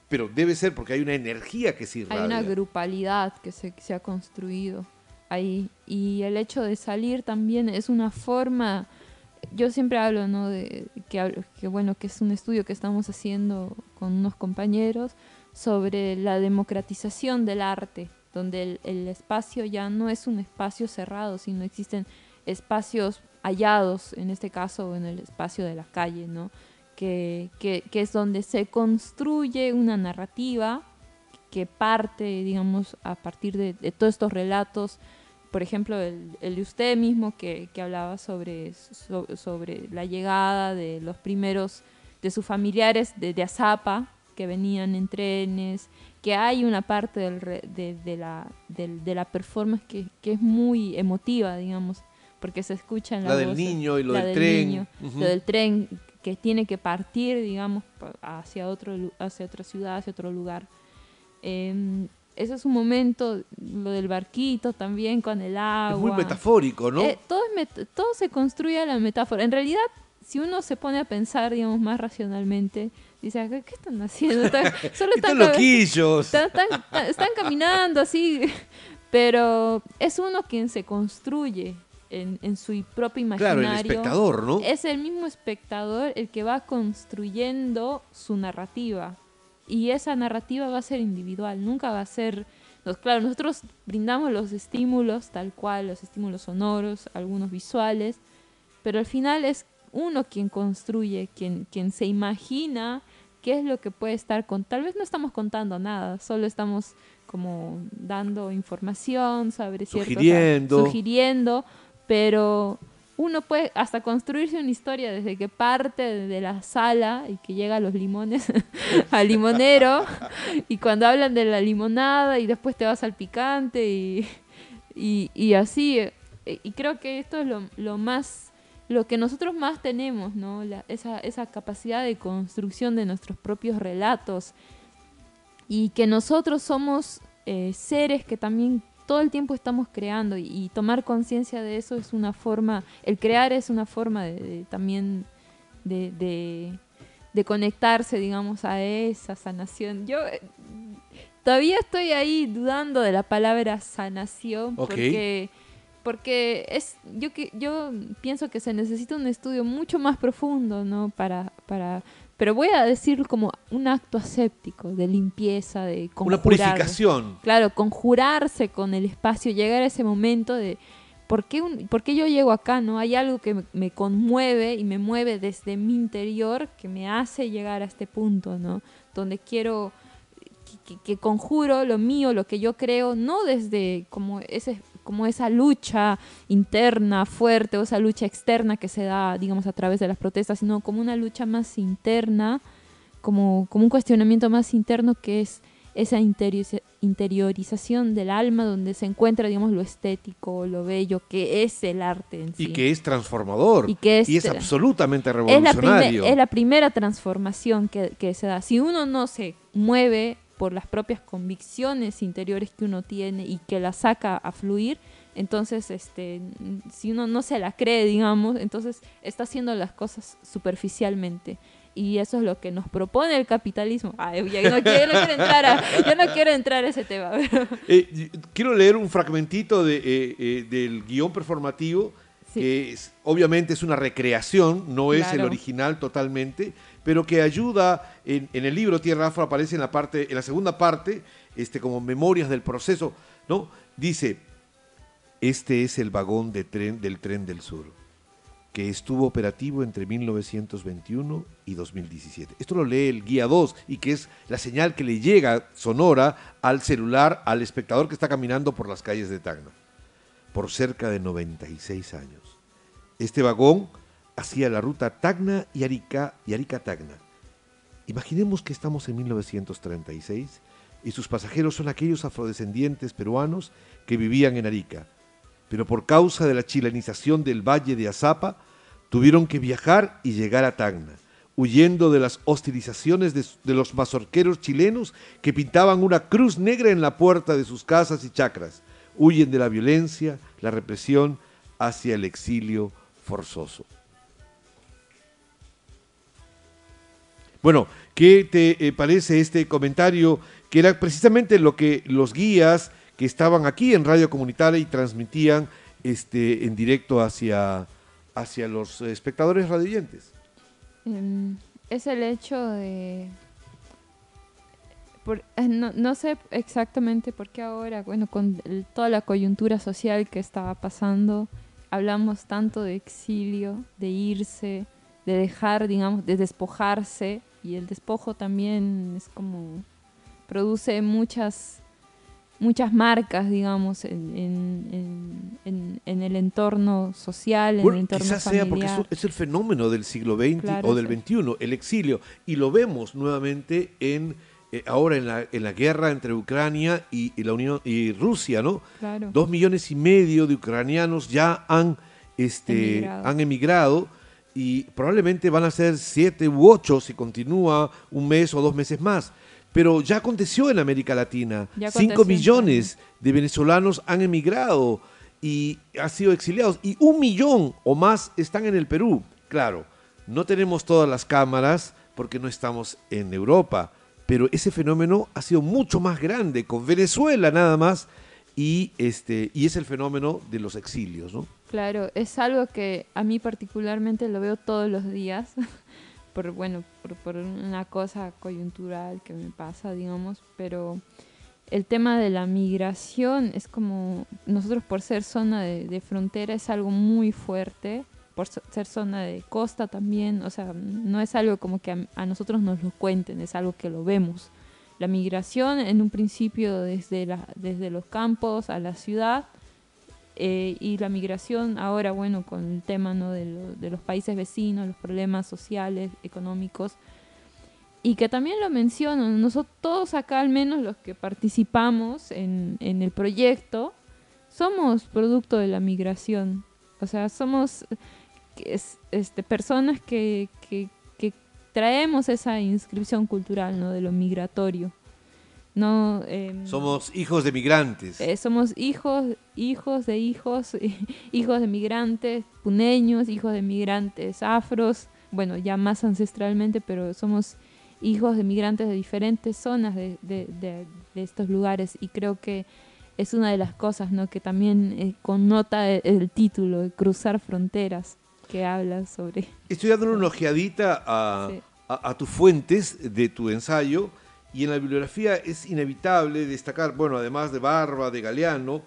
B: pero debe ser porque hay una energía que se irradia.
D: hay una grupalidad que se, que se ha construido ahí. Y el hecho de salir también es una forma, yo siempre hablo, ¿no? De, que, bueno, que es un estudio que estamos haciendo con unos compañeros sobre la democratización del arte, donde el, espacio ya no es un espacio cerrado, sino existen espacios hallados, en este caso en el espacio de la calle, ¿no? Que, que, es donde se construye una narrativa que parte, digamos, a partir de todos estos relatos, por ejemplo, el, el de usted mismo que, que hablaba sobre, so- sobre la llegada de los primeros de sus familiares de, de Azapa, que venían en trenes, que hay una parte del de, de la, de la performance que, que es muy emotiva, digamos, porque se escucha en la,
B: La del niño y lo del tren.
D: niño. Lo del tren que tiene que partir, digamos, hacia, otro, hacia otra ciudad, hacia otro lugar. Em, ese es un momento, lo del barquito también con el agua.
B: Es muy metafórico, ¿no?
D: Eh, todo, es met- todo se construye a la metáfora. En realidad, si uno se pone a pensar, digamos, más racionalmente, dice, ¿qué, están haciendo? Están- solo están,
B: loquillos.
D: están, están- están caminando así, pero es uno quien se construye en, en su propio
B: Claro,
D: imaginario.
B: el espectador, ¿no?
D: Es el mismo espectador el que va construyendo su narrativa. Y esa narrativa va a ser individual, nunca va a ser... nos- claro, nosotros brindamos los estímulos tal cual, los estímulos sonoros, algunos visuales, pero al final es uno quien construye, quien, quien se imagina qué es lo que puede estar con... Tal vez no estamos contando nada, solo estamos como dando información sobre ciertos...
B: Sugiriendo.
D: Sugiriendo, pero uno puede hasta construirse una historia desde que parte de la sala y que llega a los limones al limonero y cuando hablan de la limonada y después te vas al picante y, y, así. eh, Y creo que esto es lo, lo más, lo que nosotros más tenemos, ¿no? Esa, esa capacidad de construcción de nuestros propios relatos y que nosotros somos eh, seres que también todo el tiempo estamos creando y, y tomar conciencia de eso es una forma, el crear es una forma de, de también de, de, de conectarse, digamos, a esa sanación. Yo eh, todavía estoy ahí dudando de la palabra sanación porque porque es yo que yo pienso que se necesita un estudio mucho más profundo no para para pero voy a decir como un acto aséptico de limpieza de
B: Una
D: conjurar.
B: purificación.
D: claro conjurarse con el espacio llegar a ese momento de ¿por qué, un- por qué yo llego acá no hay algo que me, me conmueve y me mueve desde mi interior que me hace llegar a este punto no donde quiero que, que- que conjuro lo mío, lo que yo creo, no desde como ese como esa lucha interna fuerte o esa lucha externa que se da, digamos, a través de las protestas, sino como una lucha más interna, como, como un cuestionamiento más interno que es esa interioriza- interiorización del alma donde se encuentra, digamos, lo estético, lo bello, que es el arte en sí.
B: Y que es transformador.
D: Y que es-
B: absolutamente
D: es la,
B: revolucionario.
D: primer- es la primera transformación que, que se da. Si uno no se mueve por las propias convicciones interiores que uno tiene y que las saca a fluir, entonces, este, si uno no se la cree, digamos, entonces está haciendo las cosas superficialmente. Y eso es lo que nos propone el capitalismo. Ay, ya no quiero, no quiero entrar a, yo no quiero entrar a ese tema. pero-
B: Eh, quiero leer un fragmentito de, eh, eh, del guion performativo,
D: Sí.
B: que es- obviamente es una recreación, no es el
D: Claro.
B: original totalmente, pero que ayuda, en, el libro Tierra Afro aparece en la, parte, en la segunda parte, este, como memorias del proceso, ¿no? Dice, este es el vagón del tren del sur, que estuvo operativo entre 1921 y 2017. Esto lo lee el guía 2 y que es la señal que le llega sonora al celular al espectador que está caminando por las calles de Tacna, por cerca de 96 años. Este vagón hacía la ruta Tacna y Arica y Arica-Tacna. Imaginemos que estamos en 1936 y sus pasajeros son aquellos afrodescendientes peruanos que vivían en Arica, pero por causa de la chilenización del valle de Azapa, tuvieron que viajar y llegar a Tacna, huyendo de las hostilizaciones de, de los mazorqueros chilenos que pintaban una cruz negra en la puerta de sus casas y chacras. Huyen de la violencia, la represión, hacia el exilio forzoso. Bueno, ¿qué te eh, parece este comentario? Que era precisamente lo que los guías que estaban aquí en Radio Comunitaria y transmitían este, en directo hacia, hacia los espectadores radioyentes.
D: Em, es el hecho de... por- eh, no, no sé exactamente por qué ahora, bueno, con toda la coyuntura social que estaba pasando, hablamos tanto de exilio, de irse, de dejar, digamos, de despojarse, y el despojo también es como produce muchas muchas marcas, digamos, en, en- en- en- el entorno social, en el entorno
B: quizás
D: familiar.
B: sea porque es, es el fenómeno del siglo XX
D: Claro,
B: o del. XXI, el exilio. Y lo vemos nuevamente en eh, ahora en la, en la guerra entre Ucrania y, y la Unión y Rusia, ¿no?
D: Claro.
B: Dos millones y medio de ucranianos ya han, este,
D: Emigrado.
B: han emigrado y probablemente van a ser siete u ocho si continúa un mes o dos meses más. Pero ya aconteció en América Latina. Cinco millones de venezolanos han emigrado y han sido exiliados. Y un millón o más están en el Perú. Claro, no tenemos todas las cámaras porque no estamos en Europa. Pero ese fenómeno ha sido mucho más grande con Venezuela nada más. Y, este, y es el fenómeno de los exilios, ¿no?
D: Claro, es algo que a mí particularmente lo veo todos los días, por bueno, por, por una cosa coyuntural que me pasa, digamos, pero el tema de la migración es como, nosotros por ser zona de, de frontera es algo muy fuerte, por ser zona de costa también, o sea, no es algo como que a, a nosotros nos lo cuenten, es algo que lo vemos. La migración en un principio desde, la, desde los campos a la ciudad, eh, y la migración ahora, bueno, con el tema ¿no? de, lo- de los países vecinos, los problemas sociales, económicos, y que también lo menciono, nosotros todos acá, al menos los que participamos en, en el proyecto, somos producto de la migración. O sea, somos este, personas que, que, que traemos esa inscripción cultural ¿no? de lo migratorio. No, em,
B: Somos hijos de migrantes.
D: eh, somos hijos, hijos de hijos, hijos de migrantes puneños, hijos de migrantes afros, bueno, ya más ancestralmente, pero somos hijos de migrantes de diferentes zonas de, de- de- de estos lugares y creo que es una de las cosas ¿no? que también eh, connota el, el título, de Cruzar Fronteras, que habla sobre...
B: Estoy dándole una ojeadita a,
D: Sí.
B: a- a tus fuentes de tu ensayo y en la bibliografía es inevitable destacar, bueno, además de Barba, de Galeano,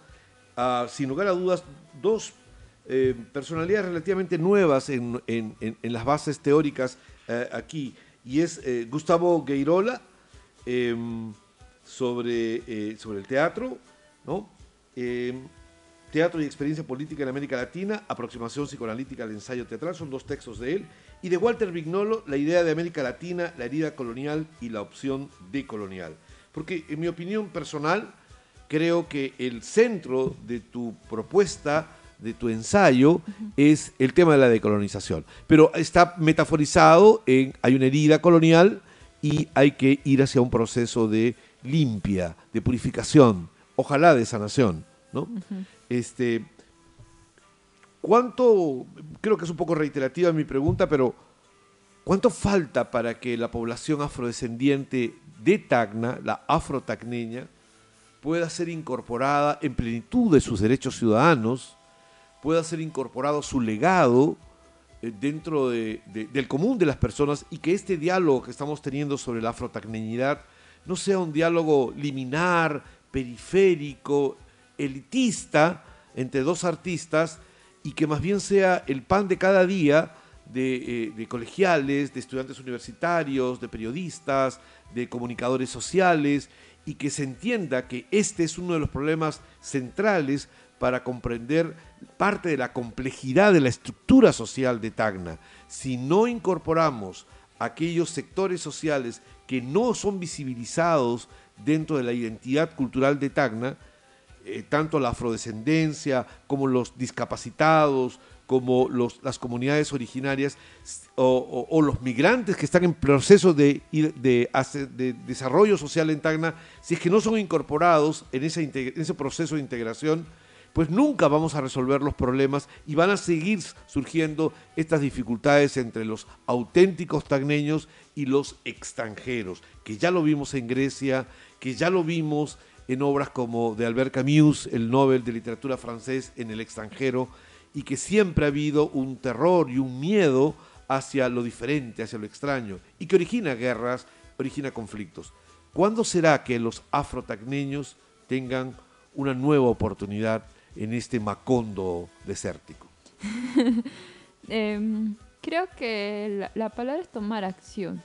B: ah, sin lugar a dudas, dos eh, personalidades relativamente nuevas en, en- las bases teóricas eh, aquí, y es eh, Gustavo Gueirola em, sobre, sobre el teatro, ¿no? Em, Teatro y experiencia política en América Latina, aproximación psicoanalítica al ensayo teatral, son dos textos de él. Y de Walter Vignolo, la idea de América Latina, la herida colonial y la opción decolonial. Porque en mi opinión personal, creo que el centro de tu propuesta, de tu ensayo, es el tema de la decolonización. Pero está metaforizado en, hay una herida colonial y hay que ir hacia un proceso de limpia, de purificación, ojalá de sanación, ¿no? Este, ¿Cuánto, creo que es un poco reiterativa mi pregunta, pero ¿cuánto falta para que la población afrodescendiente de Tacna, la afrotacneña, pueda ser incorporada en plenitud de sus derechos ciudadanos, pueda ser incorporado su legado eh, dentro de- de- del común de las personas y que este diálogo que estamos teniendo sobre la afrotacneñidad no sea un diálogo liminar, periférico, elitista entre dos artistas y que más bien sea el pan de cada día de, eh, de colegiales, de estudiantes universitarios, de periodistas, de comunicadores sociales y que se entienda que este es uno de los problemas centrales para comprender parte de la complejidad de la estructura social de Tacna. Si no incorporamos aquellos sectores sociales que no son visibilizados dentro de la identidad cultural de Tacna, eh, tanto la afrodescendencia como los discapacitados, como los- las comunidades originarias o, los migrantes que están en proceso de, de desarrollo social en Tacna, si es que no son incorporados en ese, en ese proceso de integración, pues nunca vamos a resolver los problemas y van a seguir surgiendo estas dificultades entre los auténticos tagneños y los extranjeros, que ya lo vimos en Grecia, que ya lo vimos en obras como de Albert Camus, el Nobel de Literatura francés en el extranjero, y que siempre ha habido un terror y un miedo hacia lo diferente, hacia lo extraño, y que origina guerras, origina conflictos. ¿Cuándo será que los afrotagneños tengan una nueva oportunidad en este Macondo desértico?
D: Em, creo que la, la palabra es tomar acción.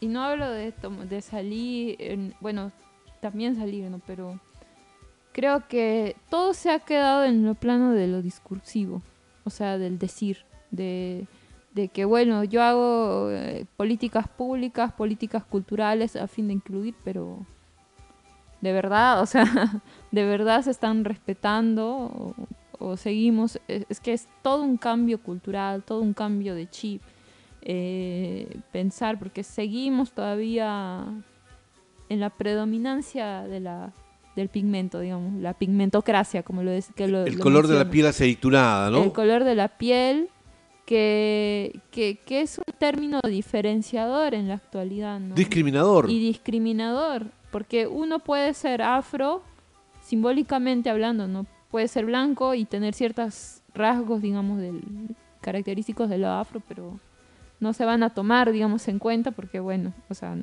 D: Y no hablo de, de salir, en- bueno, también salir, ¿no? Pero creo que todo se ha quedado en lo plano de lo discursivo, o sea, del decir, de, de que, bueno, yo hago eh, políticas públicas, políticas culturales a fin de incluir, pero de verdad, o sea, de verdad se están respetando o, seguimos, es, es que es todo un cambio cultural, todo un cambio de chip. eh, pensar, porque seguimos todavía en la predominancia de la, del pigmento, digamos, la pigmentocracia, como lo es. Que lo,
B: El
D: lo
B: color de la piel aceitunada, ¿no?
D: El color de la piel, que, que, que es un término diferenciador en la actualidad, ¿no?
B: Discriminador.
D: y discriminador, porque uno puede ser afro, simbólicamente hablando, no puede ser blanco y tener ciertos rasgos, digamos, del, característicos de lo afro, pero no se van a tomar, digamos, en cuenta porque, bueno, o sea,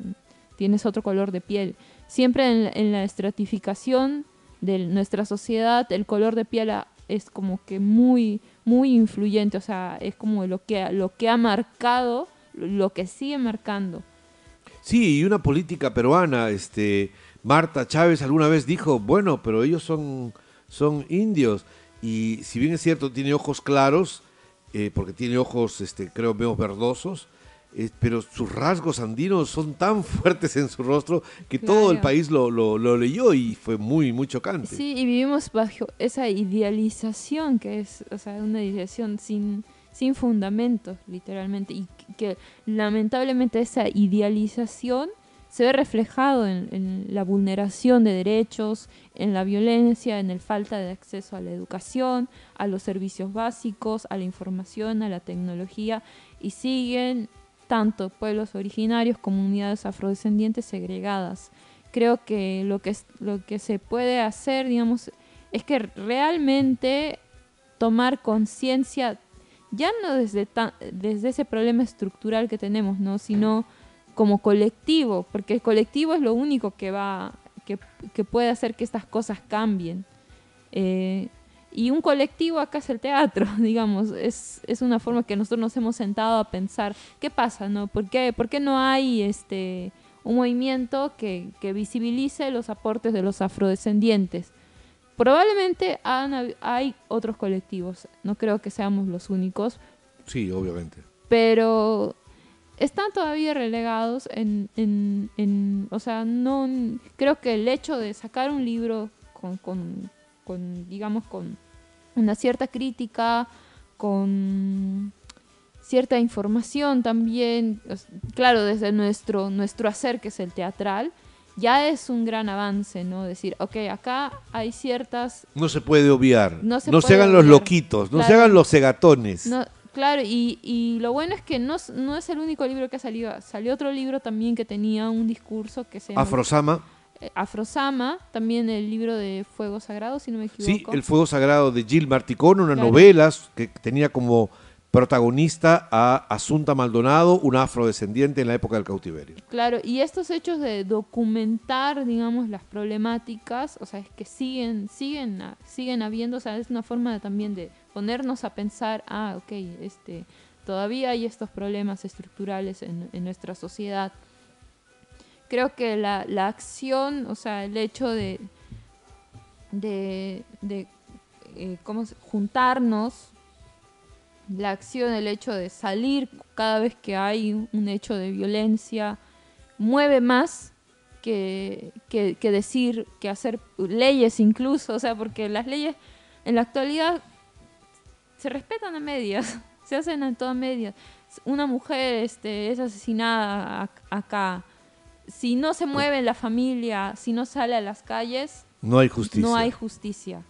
D: tienes otro color de piel. Siempre en, la estratificación de nuestra sociedad, el color de piel es como que muy, muy influyente, o sea, es como lo que, lo que ha marcado, lo que sigue marcando.
B: Sí, y una política peruana, este, Marta Chávez alguna vez dijo, bueno, pero ellos son, son indios. Y si bien es cierto, tiene ojos claros, eh, porque tiene ojos, este, creo, medio verdosos, eh, pero sus rasgos andinos son tan fuertes en su rostro que todo el país lo, lo- lo leyó y fue muy, muy chocante.
D: Sí, y vivimos bajo esa idealización que es, o sea, una idealización sin, sin fundamentos, literalmente, y que lamentablemente esa idealización se ve reflejado en, en la vulneración de derechos, en la violencia, en el falta de acceso a la educación, a los servicios básicos, a la información, a la tecnología, y siguen tanto pueblos originarios, comunidades afrodescendientes segregadas. Creo que lo que, lo que se puede hacer, digamos, es que realmente tomar conciencia, ya no desde, desde ese problema estructural que tenemos, ¿no? sino como colectivo, porque el colectivo es lo único que va, que, que puede hacer que estas cosas cambien. Eh, y un colectivo acá es el teatro, digamos, es, es una forma que nosotros nos hemos sentado a pensar, ¿qué pasa? No? ¿Por, qué, por qué no hay este, un movimiento que, que visibilice los aportes de los afrodescendientes? Probablemente han hay otros colectivos, no creo que seamos los únicos,
B: Sí, obviamente.
D: pero están todavía relegados en, en, en- o sea, no creo que el hecho de sacar un libro con, con, con, digamos, con una cierta crítica, con cierta información también, claro, desde nuestro, nuestro hacer, que es el teatral, ya es un gran avance, ¿no? Decir, ok, acá hay ciertas
B: No se puede obviar.
D: No
B: No
D: se
B: se,
D: puede
B: hagan los loquitos, no se hagan los cegatones.
D: No, claro, y, y lo bueno es que no, es- no es el único libro que ha salido. Salió otro libro también que tenía un discurso que se llama
B: Afrosama,
D: Afrosama, también el libro de Fuego Sagrado, si no me equivoco.
B: sí, El Fuego Sagrado de Jill Marticón, una
D: Claro.
B: novela que tenía como protagonista a Asunta Maldonado, una afrodescendiente en la época del cautiverio.
D: Claro, y estos hechos de documentar, digamos, las problemáticas, o sea, es que siguen, siguen, a- siguen habiendo, o sea, es una forma de- también de ponernos a pensar, ah, ok, este, todavía hay estos problemas estructurales en, en nuestra sociedad. Creo que la, la acción, o sea, el hecho de, de, eh, ¿cómo juntarnos, la acción, el hecho de salir cada vez que hay un- hecho de violencia, mueve más que, que, que decir, que hacer leyes incluso, o sea, porque las leyes en la actualidad se respetan a medias, se hacen a todas medias. Una mujer este, es asesinada ac- acá, si no se mueve la familia, si no sale a las calles,
B: No hay justicia.
D: no hay justicia.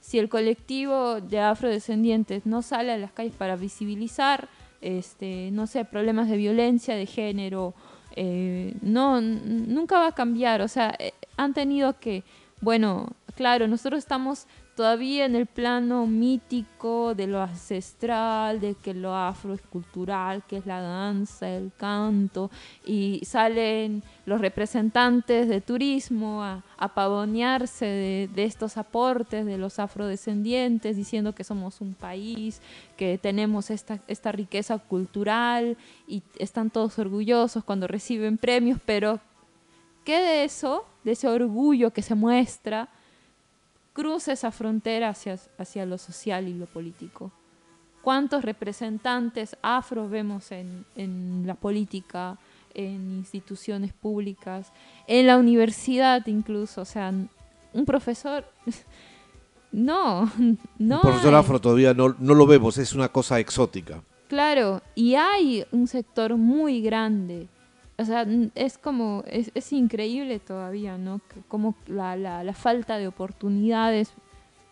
D: Si el colectivo de afrodescendientes no sale a las calles para visibilizar, este, no sé, problemas de violencia de género, eh, no, nunca va a cambiar. O sea, eh, han tenido que, bueno, claro, nosotros estamos todavía en el plano mítico de lo ancestral, de que lo afro es cultural, que es la danza, el canto, y salen los representantes de turismo a, a pavonearse de, de estos aportes de los afrodescendientes, diciendo que somos un país, que tenemos esta, esta riqueza cultural y están todos orgullosos cuando reciben premios, pero ¿qué de eso, de ese orgullo que se muestra? Cruza esa frontera hacia, hacia lo social y lo político. ¿Cuántos representantes afro vemos en, en la política, en instituciones públicas, en la universidad incluso? O sea, un profesor... No, no.
B: Profesor
D: hay.
B: afro todavía no, no lo vemos, es una cosa exótica.
D: Claro, y hay un sector muy grande. O sea, es como, es, es increíble todavía, ¿no? Como la, la, la falta de oportunidades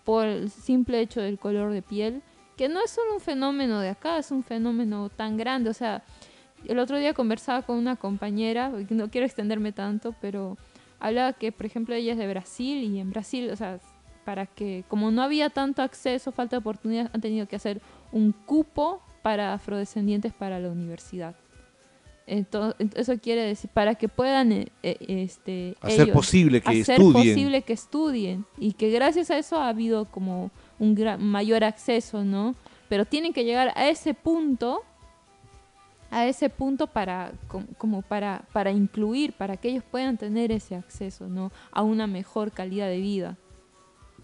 D: por el simple hecho del color de piel, que no es solo un fenómeno de acá, es un fenómeno tan grande. O sea, el otro día conversaba con una compañera, no quiero extenderme tanto, pero hablaba que, por ejemplo, ella es de Brasil y en Brasil, o sea, para que, como no había tanto acceso, falta de oportunidades, han tenido que hacer un cupo para afrodescendientes para la universidad. Entonces, eso quiere decir, para que puedan eh, eh, este,
B: Hacer
D: ellos
B: posible que
D: hacer
B: estudien.
D: posible que estudien y que gracias a eso ha habido como un gran, mayor acceso, ¿no? Pero tienen que llegar a ese punto, a ese punto para com- como para para incluir, para que ellos puedan tener ese acceso, ¿no? A una mejor calidad de vida.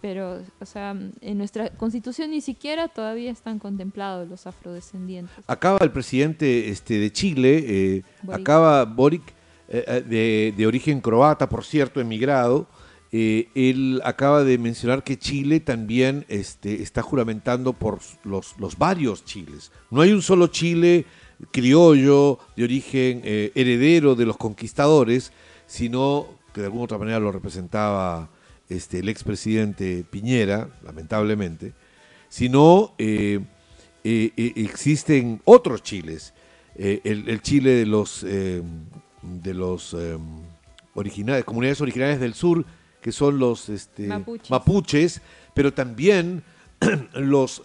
D: Pero, o sea, en nuestra constitución ni siquiera todavía están contemplados los afrodescendientes.
B: Acaba el presidente este, de Chile, eh,
D: Boric.
B: acaba Boric, eh, eh, de, de origen croata, por cierto, emigrado. eh, él acaba de mencionar que Chile también este, está juramentando por los, los varios Chiles. No hay un solo Chile criollo, de origen eh, heredero de los conquistadores, sino que de alguna otra manera lo representaba este, el expresidente Piñera, lamentablemente, sino eh, eh, eh, existen otros chiles. Eh, el, el Chile de los, de los originales, comunidades originarias del sur, que son los este,
D: Mapuches.
B: mapuches, pero también los,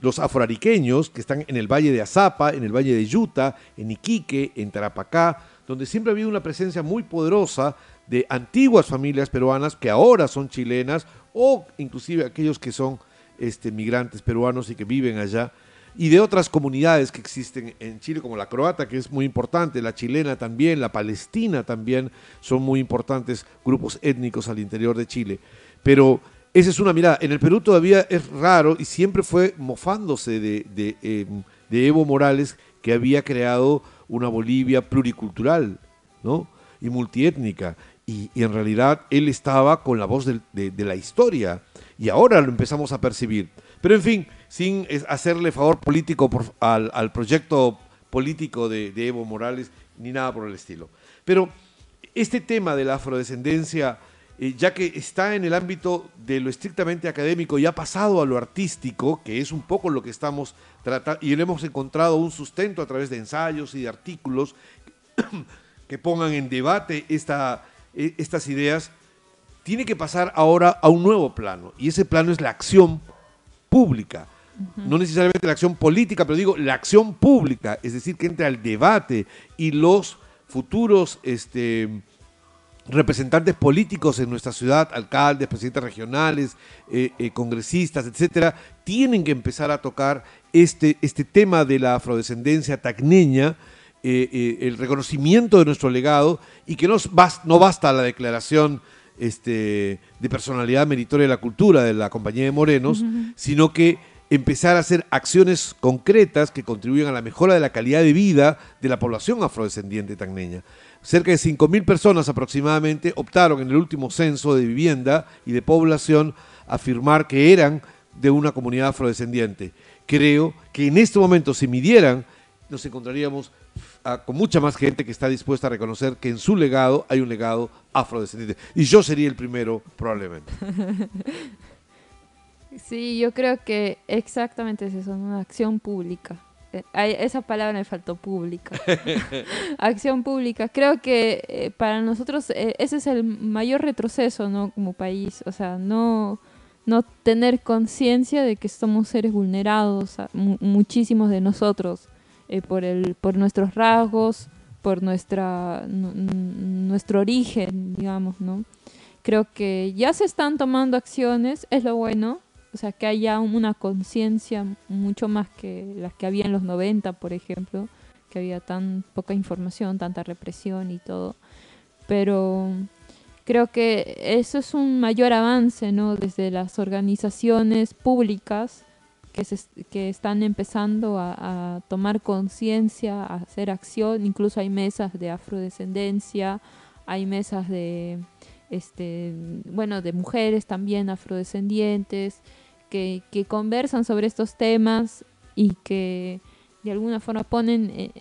B: los afroariqueños que están en el valle de Azapa, en el valle de Yuta, en Iquique, en Tarapacá, donde siempre ha habido una presencia muy poderosa de antiguas familias peruanas que ahora son chilenas o inclusive aquellos que son este, migrantes peruanos y que viven allá y de otras comunidades que existen en Chile, como la croata, que es muy importante, la chilena también, la palestina también, son muy importantes grupos étnicos al interior de Chile. Pero esa es una mirada. En el Perú todavía es raro y siempre fue mofándose de, de, de Evo Morales, que había creado una Bolivia pluricultural, ¿no? Y multiétnica. Y, en realidad él estaba con la voz de, la historia. Y ahora lo empezamos a percibir. Pero en fin, sin hacerle favor político al, proyecto político de, Evo Morales, ni nada por el estilo. Pero este tema de la afrodescendencia, eh, ya que está en el ámbito de lo estrictamente académico y ha pasado a lo artístico, que es un poco lo que estamos tratando, y le hemos encontrado un sustento a través de ensayos y de artículos que pongan en debate esta, estas ideas, tiene que pasar ahora a un nuevo plano, y ese plano es la acción pública. No necesariamente la acción política, pero digo la acción pública, es decir, que entre al debate y los futuros este, representantes políticos en nuestra ciudad, alcaldes, presidentes regionales, eh, eh, congresistas, etcétera, tienen que empezar a tocar este, este tema de la afrodescendencia tacneña, eh, eh, el reconocimiento de nuestro legado y que no, bas- no basta la declaración este, de personalidad meritoria de la cultura de la Compañía de Morenos, sino que empezar a hacer acciones concretas que contribuyan a la mejora de la calidad de vida de la población afrodescendiente tacneña. Cerca de 5.000 personas aproximadamente optaron en el último censo de vivienda y de población a afirmar que eran de una comunidad afrodescendiente. Creo que en este momento, si midieran, nos encontraríamos ah, con mucha más gente que está dispuesta a reconocer que en su legado hay un legado afrodescendiente. Y yo sería el primero, probablemente.
D: Sí, yo creo que exactamente es eso, una acción pública. Eh, esa palabra me faltó pública. acción pública. Creo que eh, para nosotros eh, ese es el mayor retroceso, ¿no? Como país. O sea, no, no tener conciencia de que somos seres vulnerados, a- mu- muchísimos de nosotros, eh, por, el, por nuestros rasgos, por nuestra, nu- nu- nuestro origen, digamos, ¿no? Creo que ya se están tomando acciones, es lo bueno, o sea, que haya una conciencia mucho más que las que había en los 90, por ejemplo, que había tan poca información, tanta represión y todo. Pero creo que eso es un mayor avance, ¿no? Desde las organizaciones públicas que, se, que están empezando a, tomar conciencia, a hacer acción, incluso hay mesas de afrodescendencia, hay mesas de, este, bueno, de mujeres también afrodescendientes, que, que conversan sobre estos temas y que de alguna forma ponen eh,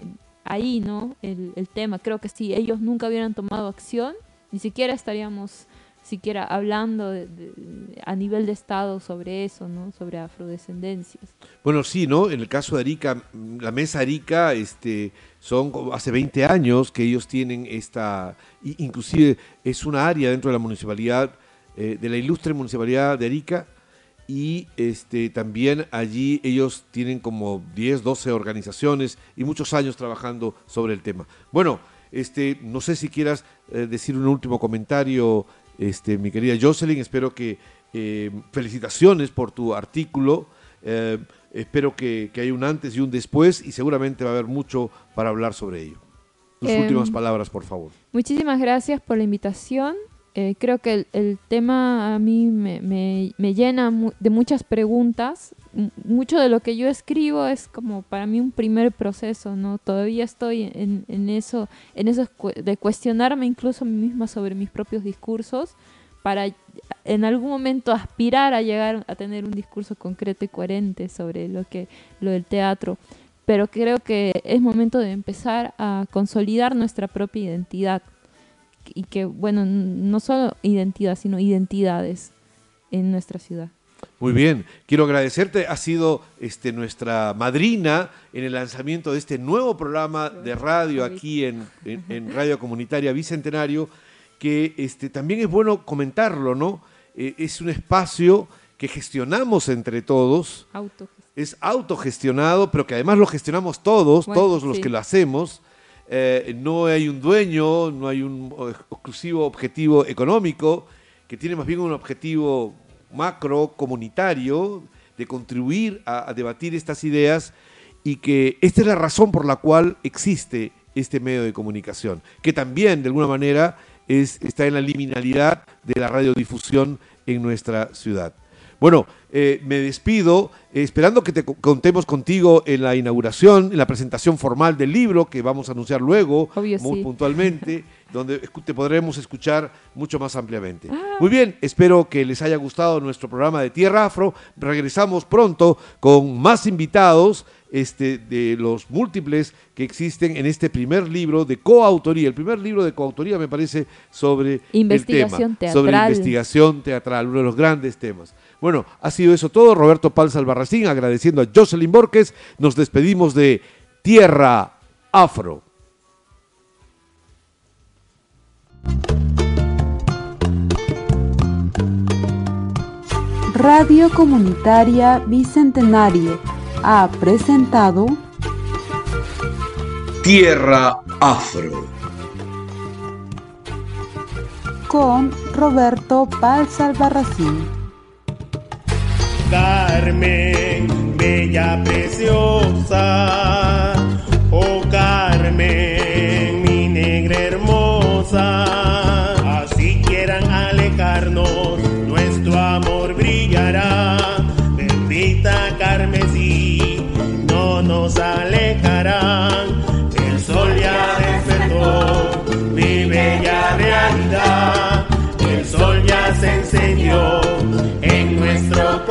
D: ahí, ¿no? El, el, tema. Creo que si ellos nunca hubieran tomado acción, ni siquiera estaríamos siquiera hablando de, a nivel de Estado sobre eso, ¿no? Sobre afrodescendencias.
B: Bueno, sí, ¿no? En el caso de Arica, la mesa Arica, este, son hace 20 años que ellos tienen esta, inclusive es una área dentro de la municipalidad, eh, de la ilustre municipalidad de Arica, y este, también allí ellos tienen como 10, 12 organizaciones y muchos años trabajando sobre el tema. Bueno, este, no sé si quieras eh, decir un último comentario, este, mi querida Jocelyn, espero que eh, felicitaciones por tu artículo, eh, espero que, que, haya un antes y un después y seguramente va a haber mucho para hablar sobre ello. Tus
D: Em,
B: últimas palabras, por favor.
D: Muchísimas gracias por la invitación. Eh, creo que el, el, tema a mí me, me, me llena de muchas preguntas. Mucho de lo que yo escribo es como para mí un primer proceso, ¿no? Todavía estoy en, en eso, en eso de cuestionarme incluso a mí misma sobre mis propios discursos para en algún momento aspirar a llegar a tener un discurso concreto y coherente sobre lo que lo del teatro pero creo que es momento de empezar a consolidar nuestra propia identidad y que, bueno, no solo identidad, sino identidades en nuestra ciudad.
B: Muy bien, quiero agradecerte, has sido este, nuestra madrina en el lanzamiento de este nuevo programa de radio aquí en, en, en Radio Comunitaria Bicentenario, que este, también es bueno comentarlo, ¿no? Eh, es un espacio que gestionamos entre todos. Es autogestionado, pero que además lo gestionamos todos, bueno, todos los sí. que lo hacemos. Eh, no hay un dueño, no hay un exclusivo objetivo económico, que tiene más bien un objetivo macro, comunitario, de contribuir a, debatir estas ideas y que esta es la razón por la cual existe este medio de comunicación, que también de alguna manera es, está en la liminalidad de la radiodifusión en nuestra ciudad. Bueno, eh, me despido eh, esperando que te contemos contigo en la inauguración, en la presentación formal del libro que vamos a anunciar luego,
D: Obvio,
B: muy
D: sí.
B: puntualmente, donde te podremos escuchar mucho más ampliamente. Ah. Muy bien, espero que les haya gustado nuestro programa de Tierra Afro. Regresamos pronto con más invitados este, de los múltiples que existen en este primer libro de coautoría. El primer libro de coautoría me parece sobre
D: investigación
B: el tema,
D: teatral.
B: sobre investigación teatral, uno de los grandes temas. Bueno, ha sido eso todo. Roberto Pal Albarracín, agradeciendo a Jocelyn Borges. Nos despedimos de Tierra Afro.
A: Radio Comunitaria Bicentenario ha presentado
G: Tierra Afro
A: con Roberto Pals Albarracín.
C: Carmen, bella preciosa. Oh Carmen, mi negra hermosa. Así quieran alejarnos, nuestro amor brillará. Bendita Carmesí, no nos alejarán. El sol ya despertó, mi bella realidad. El sol ya se enseñó en nuestro